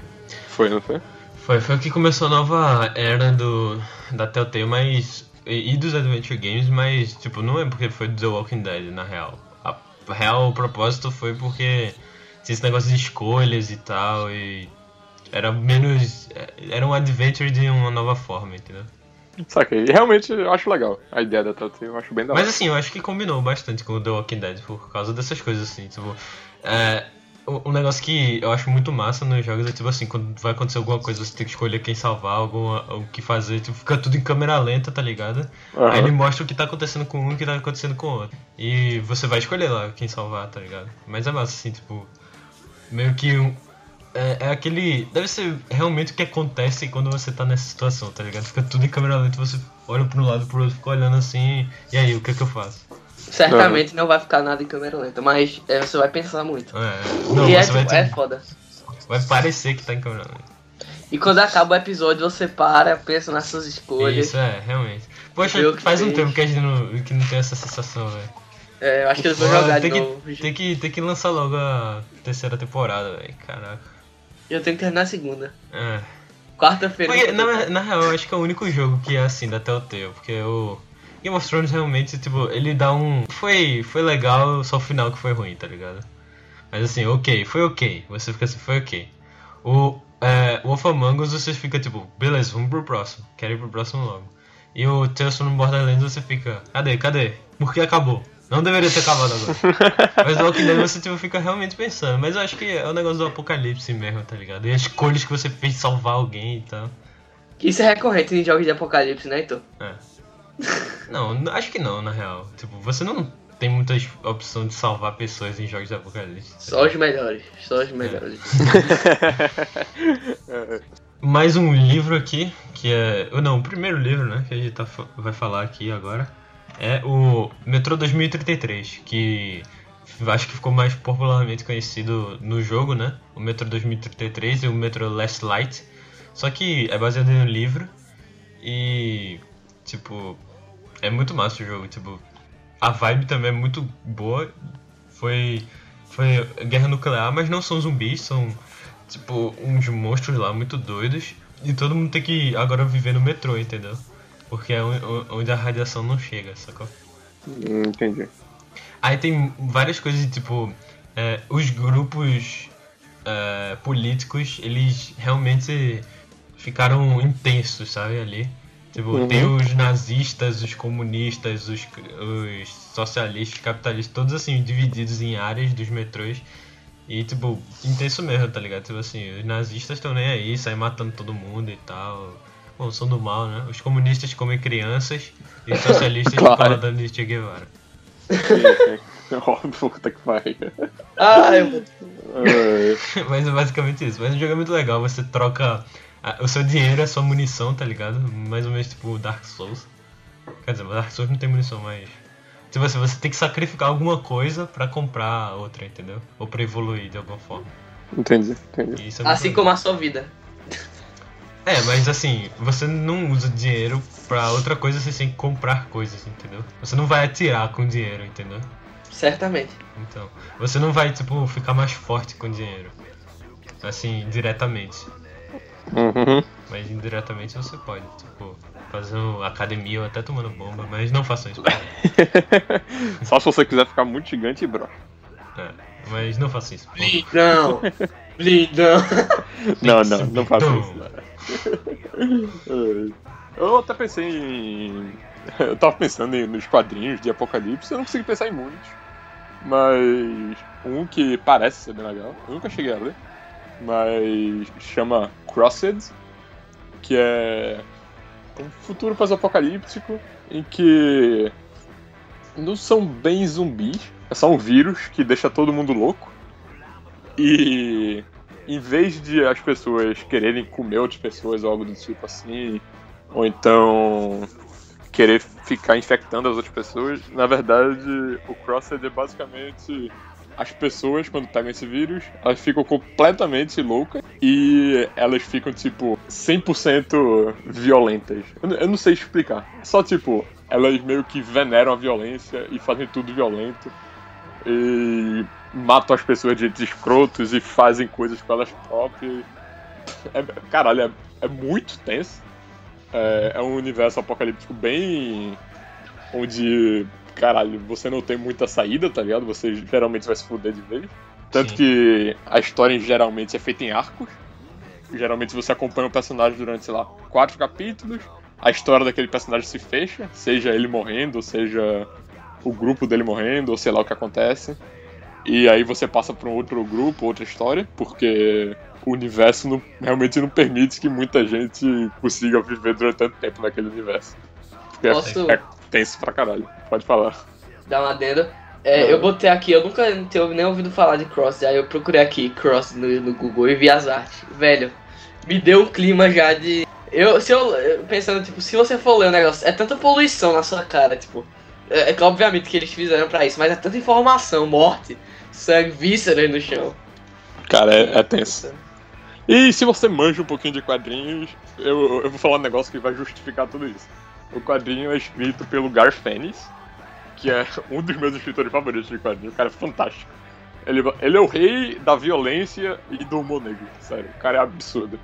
Foi, não foi? Foi, foi o que começou a nova era do, da Telltale, mas. E, e dos Adventure Games, mas, tipo, não é porque foi do The Walking Dead, na real. A real o propósito foi porque tinha esse negócio de escolhas e tal, e. Era menos. Era um adventure de uma nova forma, entendeu? Saquei. E realmente eu acho legal a ideia da Telltale, eu acho bem da. Mas assim, eu acho que combinou bastante com o The Walking Dead por causa dessas coisas assim, tipo. É, um negócio que eu acho muito massa nos jogos é tipo assim, quando vai acontecer alguma coisa, você tem que escolher quem salvar, alguma, o que fazer, tipo, fica tudo em câmera lenta, tá ligado? Aham. Aí ele mostra o que tá acontecendo com um e o que tá acontecendo com o outro. E você vai escolher lá quem salvar, tá ligado? Mas é massa assim, tipo. Meio que um. É, é aquele. Deve ser realmente o que acontece quando você tá nessa situação, tá ligado? Fica tudo em câmera lenta, você olha pra um lado pro outro, fica olhando assim, e aí, o que é que eu faço? Certamente não vai ficar nada em câmera lenta, mas é, você vai pensar muito. É, não, e é, tipo, ter- é foda. vai parecer que tá em câmera lenta. E quando acaba o episódio, você para, pensa nas suas escolhas. Isso é, realmente. Poxa, faz um fez. tempo que a gente não, que não tem essa sensação, velho. É, eu acho que eles vão jogar de tem novo. que, tem, que, tem que lançar logo a terceira temporada, velho. Caraca. Eu tenho que terminar a segunda. É. Quarta-feira. Eu na, na real, eu acho que é o único jogo que é assim da Telltale, porque o Game of Thrones realmente, tipo, ele dá um. Foi, foi legal, só o final que foi ruim, tá ligado? Mas assim, ok, foi ok. Você fica assim, foi ok. O é, Wolf Among Us você fica tipo, beleza, vamos pro próximo. Quero ir pro próximo logo. E o Tales from Borderlands você fica, cadê, cadê? Por que acabou? Não deveria ter acabado agora. *laughs* Mas no Walking Dead você tipo, fica realmente pensando. Mas eu acho que é o negócio do apocalipse mesmo, tá ligado? E as escolhas que você fez salvar alguém e tal. Isso é recorrente em jogos de apocalipse, né, Heitor? É. Não, acho que não, na real. Tipo, você não tem muita opção de salvar pessoas em jogos de apocalipse. Só os melhores, só os melhores. É, *laughs* Mais um livro aqui, que é. ou Não, o primeiro livro, né, que a gente tá, vai falar aqui agora, é o Metrô 2033, que acho que ficou mais popularmente conhecido no jogo, né? O Metrô 2033 e o Metrô Last Light. Só que é baseado em um livro e. Tipo. É muito massa o jogo, tipo. A vibe também é muito boa. Foi. Foi guerra nuclear, mas não são zumbis, são tipo, uns monstros lá muito doidos. E todo mundo tem que agora viver no metrô, entendeu? Porque é on- onde a radiação não chega, sacou? hum, entendi. Aí tem várias coisas, tipo, é, os grupos é, políticos, eles realmente ficaram intensos, sabe, ali. Tipo, Uhum. tem os nazistas, os comunistas, os, os socialistas, capitalistas, todos assim, divididos em áreas dos metrôs. E, tipo, intenso mesmo, tá ligado? Tipo assim, os nazistas estão nem aí, saem matando todo mundo e tal. Bom, são do mal, né? Os comunistas comem crianças e os socialistas *laughs* ficam Claro. lá dando de Che Guevara. *laughs* Óbvio, puta que pariu. Ah, *laughs* eu... É, Mas é basicamente isso. Mas o jogo é muito legal, você troca. A- O seu dinheiro é sua munição, tá ligado? Mais ou menos tipo Dark Souls. Quer dizer, Dark Souls não tem munição, mas. Tipo assim, você tem que sacrificar alguma coisa pra comprar outra, entendeu? Ou pra evoluir de alguma forma. entendi, entendi. Isso é Assim legal. como a sua vida. É, mas assim, você não usa dinheiro pra outra coisa, você tem que comprar coisas, entendeu? Você não vai atirar com dinheiro, entendeu? Certamente. Então, você não vai, tipo, ficar mais forte com dinheiro. Assim, diretamente. Uhum. Mas indiretamente você pode, tipo, academia ou até tomando bomba, mas não façam isso. *laughs* Só se você quiser ficar muito gigante e bro. É, mas não façam isso. Blindão! Blindão! *laughs* Não, não, não faça então. isso. *laughs* Eu até pensei em. Eu tava pensando em- nos quadrinhos de Apocalipse, eu não consegui pensar em muitos. Mas um que parece ser bem legal, eu nunca cheguei a ler, mas chama Crossed, que é um futuro pós-apocalíptico em que não são bem zumbis, é só um vírus que deixa todo mundo louco. E em vez de as pessoas quererem comer outras pessoas ou algo do tipo assim, ou então querer ficar infectando as outras pessoas, na verdade o Crossed é basicamente as pessoas, quando pegam esse vírus, elas ficam completamente loucas e elas ficam, tipo, 100% violentas. Eu, não- sei explicar. Só, tipo, elas meio que veneram a violência e fazem tudo violento. E matam as pessoas de jeitos escrotos e fazem coisas com elas próprias. É, caralho, é, é muito tenso. É, é um universo apocalíptico bem. onde, caralho, você não tem muita saída, tá ligado? Você geralmente vai se fuder de vez. Tanto Sim. que a história geralmente é feita em arcos. Geralmente você acompanha o personagem durante, sei lá, quatro capítulos. A história daquele personagem se fecha, seja ele morrendo, seja o grupo dele morrendo, ou sei lá o que acontece. E aí você passa para um outro grupo, outra história, porque o universo não- realmente não permite que muita gente consiga viver durante tanto tempo naquele universo. Porque é- Posso- é, tenso pra caralho. Pode falar. Dá uma adenda. É, eu botei aqui, eu nunca tinha nem ouvido falar de Cross, aí eu procurei aqui Cross no, no Google e vi as artes. Velho, me deu um clima já de. Eu, se eu, pensando, tipo, se você for ler o negócio, é tanta poluição na sua cara, tipo. É, é que obviamente que eles fizeram pra isso, mas é tanta informação, morte, sangue, vísceras no chão. Cara, é, é tenso. E se você manja um pouquinho de quadrinhos, eu, eu vou falar um negócio que vai justificar tudo isso. O quadrinho é escrito pelo Garth Ennis, que é *laughs* um dos meus escritores favoritos de quadrinho. O cara é fantástico. Ele, ele é o rei da violência e do humor negro, sério. O cara é absurdo.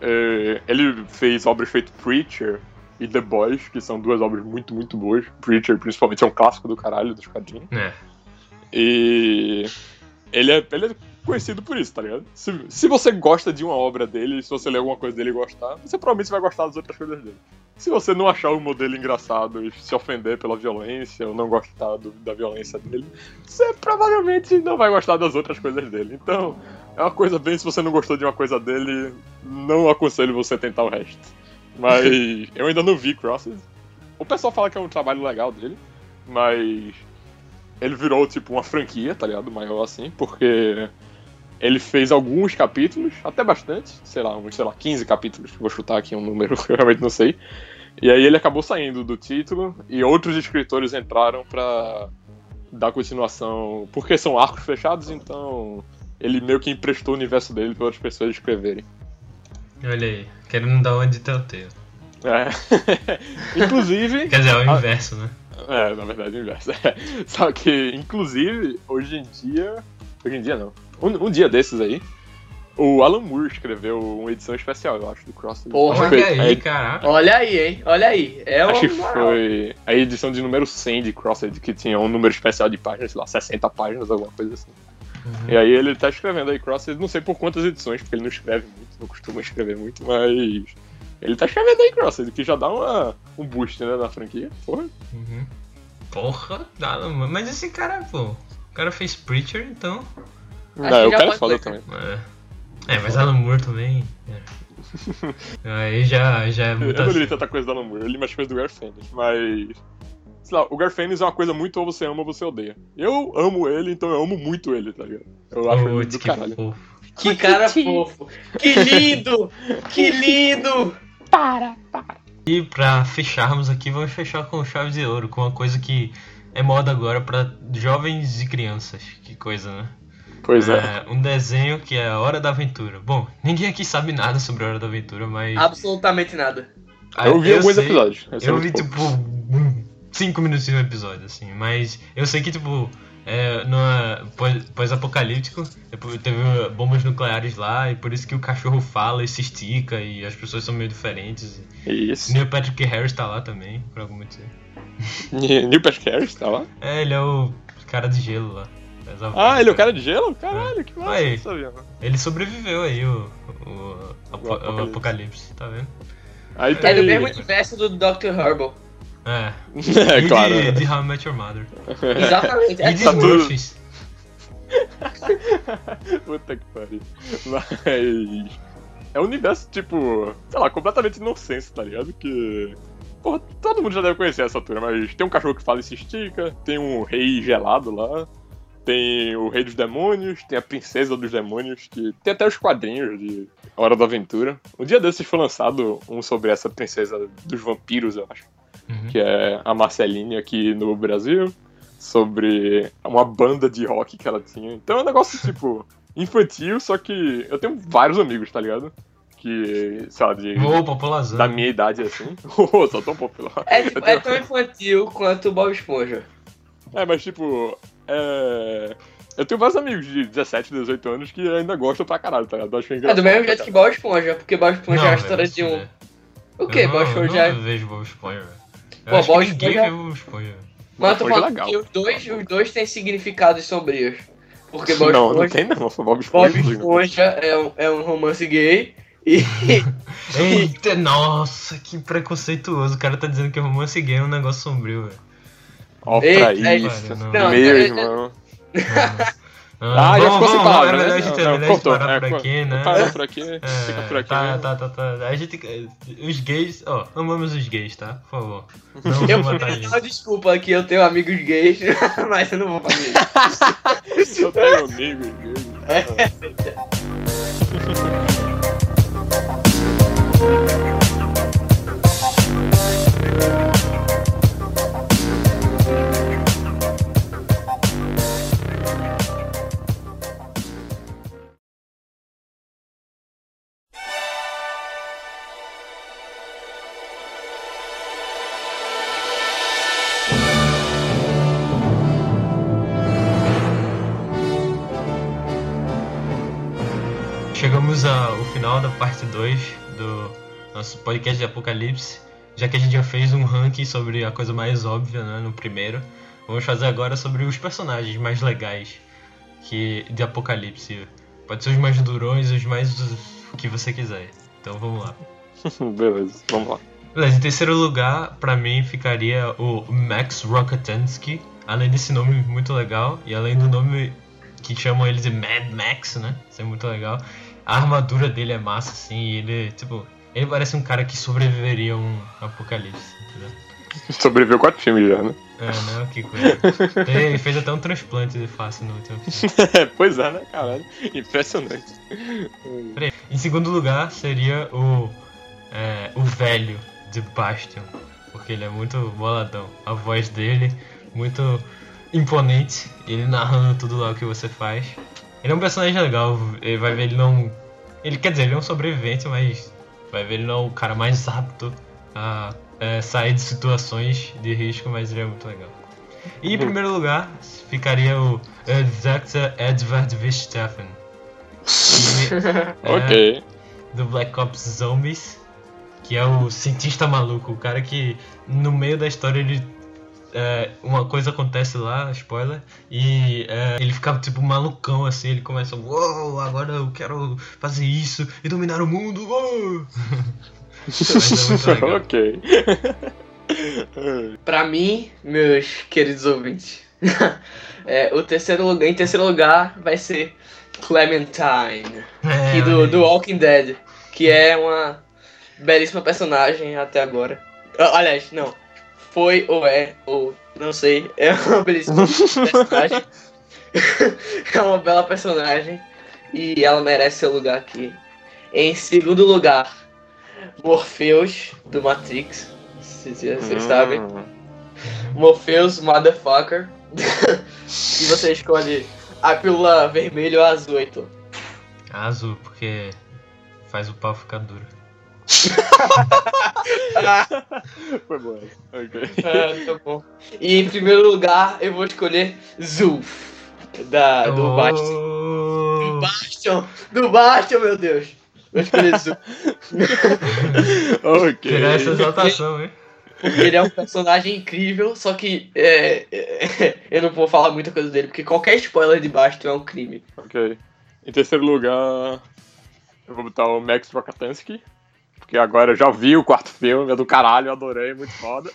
É, ele fez obras feitas Preacher e The Boys, que são duas obras muito, muito boas. Preacher, principalmente, é um clássico do caralho dos quadrinhos. É. E ele é, ele é conhecido por isso, tá ligado? Se, se você gosta de uma obra dele, se você ler alguma coisa dele e gostar, você provavelmente vai gostar das outras coisas dele. Se você não achar o modelo engraçado e se ofender pela violência ou não gostar do- da violência dele, você provavelmente não vai gostar das outras coisas dele. Então, é uma coisa bem, se você não gostou de uma coisa dele, não aconselho você tentar o resto. Mas *laughs* eu ainda não vi Crosses. O pessoal fala que é um trabalho legal dele, mas ele virou tipo uma franquia, tá ligado? Maior assim, porque ele fez alguns capítulos, até bastante, sei lá, uns, sei lá, 15 capítulos, vou chutar aqui um número *laughs* que eu realmente não sei. E aí ele acabou saindo do título e outros escritores entraram pra dar continuação, porque são arcos fechados, então ele meio que emprestou o universo dele para outras pessoas escreverem. Olha aí, querendo dar uma de Telltale. É. *laughs* Inclusive, Quer dizer, é o inverso, né? É, na verdade é o inverso. *laughs* Só que, inclusive, hoje em dia. Hoje em dia não. Um, um dia desses aí, o Alan Moore escreveu uma edição especial, eu acho, do Cross. Porra. Olha aí, é, caraca. Olha aí, hein? Olha aí. É acho que foi a edição de número 100 de Crossed, que tinha um número especial de páginas, sei lá, 60 páginas, alguma coisa assim. Uhum. E aí ele tá escrevendo aí Crossed, não sei por quantas edições, porque ele não escreve muito, não costuma escrever muito, mas. Ele tá escrevendo aí Crossed, que já dá uma, um boost, né, na franquia. Porra. Uhum. Porra, dá, mano. mas esse cara, pô, o cara fez Preacher, então. Não, que o já cara pode foda ler. também. É, é mas Alan Moore também. é. *laughs* Aí já, já é Eu muito não li tanta coisa do Alan Moore, eu li mais coisas do Garfênis, mas. Sei lá, o Garfênis é uma coisa muito ou você ama ou você odeia. Eu amo ele, então eu amo muito ele, tá ligado? Eu acho ele do que caralho. fofo. Que cara fofo. Que lindo! Que lindo! E pra fecharmos aqui, vamos fechar com chave de ouro, com uma coisa que é moda agora pra jovens e crianças. Que coisa, né? Pois é. É, um desenho que é a Hora da Aventura. Bom, ninguém aqui sabe nada sobre a Hora da Aventura, mas. Absolutamente nada. Ah, Eu vi alguns sei- episódios. é Eu muito vi, tipo, um- cinco minutos no episódio, assim. Mas eu sei que, tipo, é pós- pós-apocalíptico, depois teve bombas nucleares lá, e por isso que o cachorro fala e se estica, e as pessoas são meio diferentes. Isso. Neil Patrick Harris tá lá também, por algum motivo. *laughs* Neil Patrick Harris tá lá? É, ele é o cara de gelo lá. Ah, ele é o cara de gelo? Caralho, que massa, sabia. Ele sobreviveu aí, o, o, apo- o apocalipse. apocalipse. tá vendo? Aí É tem... do mesmo universo do Dr. Herbal. É. *laughs* é, e claro. de, de How I Met Your Mother. *laughs* Exatamente. É e de tá tudo. Smurfs. Puta que pariu. Mas. É um universo, tipo, sei lá, completamente inocente, tá ligado? Que. Porra, todo mundo já deve conhecer essa altura, mas tem um cachorro que fala e se estica, tem um rei gelado lá, tem o rei dos demônios, tem a princesa dos demônios, que tem até os quadrinhos de Hora da Aventura. Um dia desses foi lançado um sobre essa princesa dos vampiros, eu acho Uhum. que é a Marceline aqui no Brasil, sobre uma banda de rock que ela tinha. Então é um negócio, tipo, *laughs* infantil, só que eu tenho vários amigos, tá ligado? Que, sei lá, de, da minha idade assim. *laughs* Só tão popular. É, tipo, Eu tenho- é tão infantil quanto o Bob Esponja. É, mas tipo, é... Eu tenho vários amigos de 17, 18 anos que ainda gostam pra caralho, tá ligado? Eu acho É do mesmo jeito que Bob Esponja, porque Bob Esponja é a história de um. fuder. O que? Eu Bob não, Esponja eu é. não vejo Bob Esponha, velho. Eu Pô, acho Bob que ninguém Esponja- vê Bob Esponha. velho. Mas eu tô Bob Esponja é falando legal. que os dois, os dois têm significados sombrios. Porque Bob Não, não Esponja, tem não. Bob Bob Esponja. Esponja é, um, é um romance gay. E. *laughs* Eita, nossa, que preconceituoso. O cara tá dizendo que romance gay é um negócio sombrio, velho. Ó, pra é isso. Não, não, Meu é- irmão. Não, *laughs* Ah, já ficou sem vamos, palavra, é melhor né? a gente Não, não, parar É, por aqui, né? Para por aqui, É, fica por aqui. Tá, tá, tá, tá. A gente. Os gays. Ó, amamos os gays, tá? Por favor. Não Eu matar gente. uma desculpa que eu tenho amigos gays, *laughs* mas eu não vou fazer isso. Eu tenho amigos gays. Chegamos *laughs* 2 do nosso podcast de Apocalipse. Já que a gente já fez um ranking sobre a coisa mais óbvia né, no primeiro, vamos fazer agora sobre os personagens mais legais que de Apocalipse. Pode ser os mais durões, os mais o que você quiser. Então vamos lá. *laughs* Beleza, vamos lá. Beleza, em terceiro lugar, pra mim, ficaria o Max Rokatansky. Além desse nome muito legal, e além do nome que chamam ele de Mad Max, né? Isso é muito legal. A armadura dele é massa, assim, e ele, tipo, ele parece um cara que sobreviveria a um apocalipse, entendeu? Sobreviveu quatro filmes já, né? É, né? Que coisa. Ele *laughs* fez até um transplante de face no último filme. pois é, né, caralho? Impressionante. Peraí. Em segundo lugar seria o é, o velho de Bastion, porque ele é muito boladão. A voz dele muito imponente, ele narrando tudo lá o que você faz. Ele é um personagem legal, ele vai ver ele não, ele quer dizer ele é um sobrevivente, mas vai ver ele não é o cara mais apto a é, sair de situações de risco, mas ele é muito legal. E em primeiro lugar ficaria o Dr. Edward Verstappen. *laughs* é- Ok. do Black Ops Zombies, que é o cientista maluco, o cara que no meio da história ele é, uma coisa acontece lá, spoiler, e é, ele fica tipo malucão assim, ele começa, uou, agora eu quero fazer isso e dominar o mundo, uou! É *laughs* ok. *laughs* Pra mim, meus queridos ouvintes, *laughs* é, o terceiro lugar, em terceiro lugar vai ser Clementine, É, que do, do. Walking Dead, que é uma belíssima personagem até agora. Ah, Aliás, não, foi ou é, ou não sei, é uma belíssima personagem. *laughs* é uma bela personagem e ela merece seu lugar aqui. Em segundo lugar, Morpheus do Matrix, se vocês sabem. Hum. Morpheus Motherfucker. *laughs* e você escolhe a pílula vermelha ou azul, Heitor. Azul, porque faz o pau ficar duro. *laughs* Foi bom. Ok. Ah, tá bom. E em primeiro lugar, eu vou escolher Zulf. Da, do Oh. Bastion. Do Bastion! Do Bastion, meu Deus! Vou escolher Zulf. *laughs* ok. Tirar essa exaltação, hein? Porque ele é um personagem incrível, só que é, é, eu não vou falar muita coisa dele, porque qualquer spoiler de Bastion é um crime. Ok. Em terceiro lugar, eu vou botar o Max Rokatansky. Porque agora eu já vi o quarto filme, é do caralho, eu adorei, muito foda.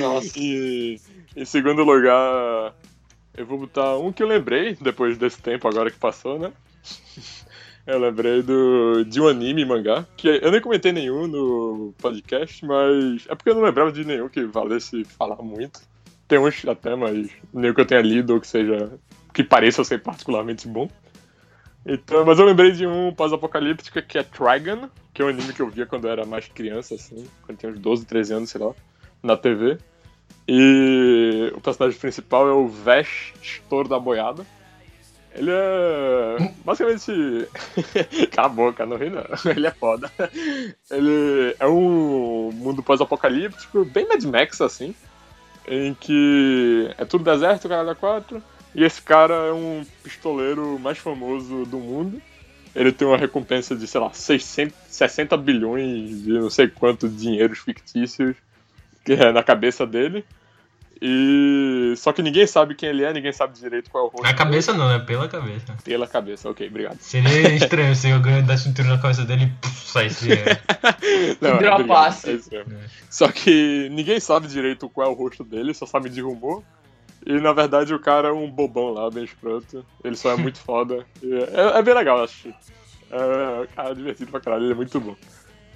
Nossa. E em segundo lugar, eu vou botar um que eu lembrei, depois desse tempo agora que passou, né? Eu lembrei do, de um anime mangá, que eu nem comentei nenhum no podcast, mas é porque eu não lembrava de nenhum que valesse falar muito. Tem uns até, mas nenhum que eu tenha lido ou que seja. Que pareça ser particularmente bom. Então, mas eu lembrei de um pós-apocalíptico que é Trigon, que é um anime que eu via quando eu era mais criança, assim, quando tinha uns 12, 13 anos, sei lá, na TV. E o personagem principal é o Vesh Estouro da Boiada. Ele é. Basicamente. *laughs* Cala a boca, não ri não. *laughs* Ele é foda. Ele é um mundo pós-apocalíptico, bem Mad Max assim. Em que é tudo deserto, caralho a quatro. E esse cara é um pistoleiro mais famoso do mundo. Ele tem uma recompensa de, sei lá, 660 bilhões de não sei quanto dinheiros fictícios que é na cabeça dele. E só que ninguém sabe quem ele é, ninguém sabe direito qual é o rosto. Na cabeça não, né? Pela cabeça. Pela cabeça, ok, obrigado. Seria estranho se eu ganho da cintura na cabeça dele e puf, saísse dinheiro. *laughs* Não, é mesmo. É. Só que ninguém sabe direito qual é o rosto dele, só sabe de rumor. E na verdade o cara é um bobão lá, bem escroto. Ele só é muito *laughs* foda. É, é bem legal, acho. É, cara, divertido pra caralho, ele é muito bom.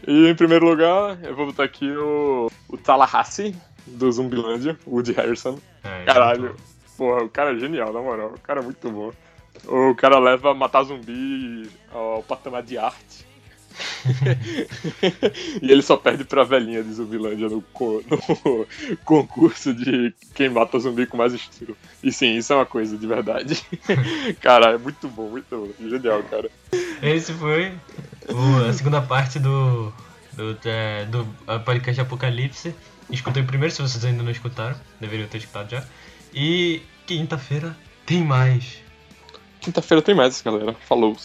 E em primeiro lugar, eu vou botar aqui o, o Tallahassee, do Zumbilândia, Woody Harrison. É, Caralho. Porra, o cara é genial, na moral. O cara é muito bom. O cara leva matar zumbi ao patamar de arte. *laughs* e ele só perde pra velhinha de Zumbilândia no, co- *laughs* no concurso de quem mata zumbi com mais estilo. E sim, isso é uma coisa de verdade. *laughs* cara, é muito bom, muito bom. Genial, cara. Esse foi o- a segunda parte do, do, é, do podcast Apocalipse. Escutei primeiro, se vocês ainda não escutaram, deveriam ter escutado já. E quinta-feira tem mais. Quinta-feira tem mais, galera. Falou.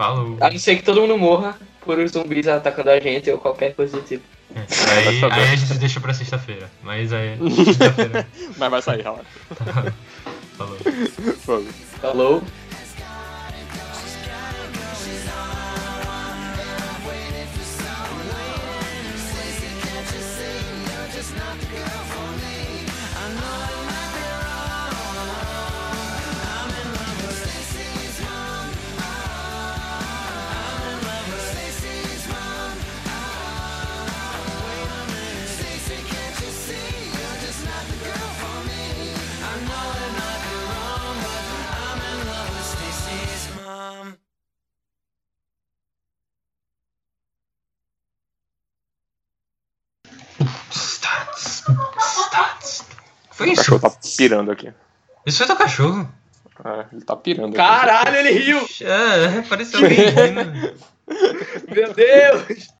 Falou. A não ser que todo mundo morra por os zumbis atacando a gente ou qualquer coisa do tipo. É, aí, aí a gente deixa pra sexta-feira. Mas *laughs* aí, quinta-feira. Mas vai sair, relaxa. *laughs* Falou. Falou. Falou? Foi O cachorro tá pirando aqui. Isso foi teu cachorro? É, ele tá pirando aqui. Caralho, ele riu! É, pareceu alguém rindo. *laughs* Meu Deus!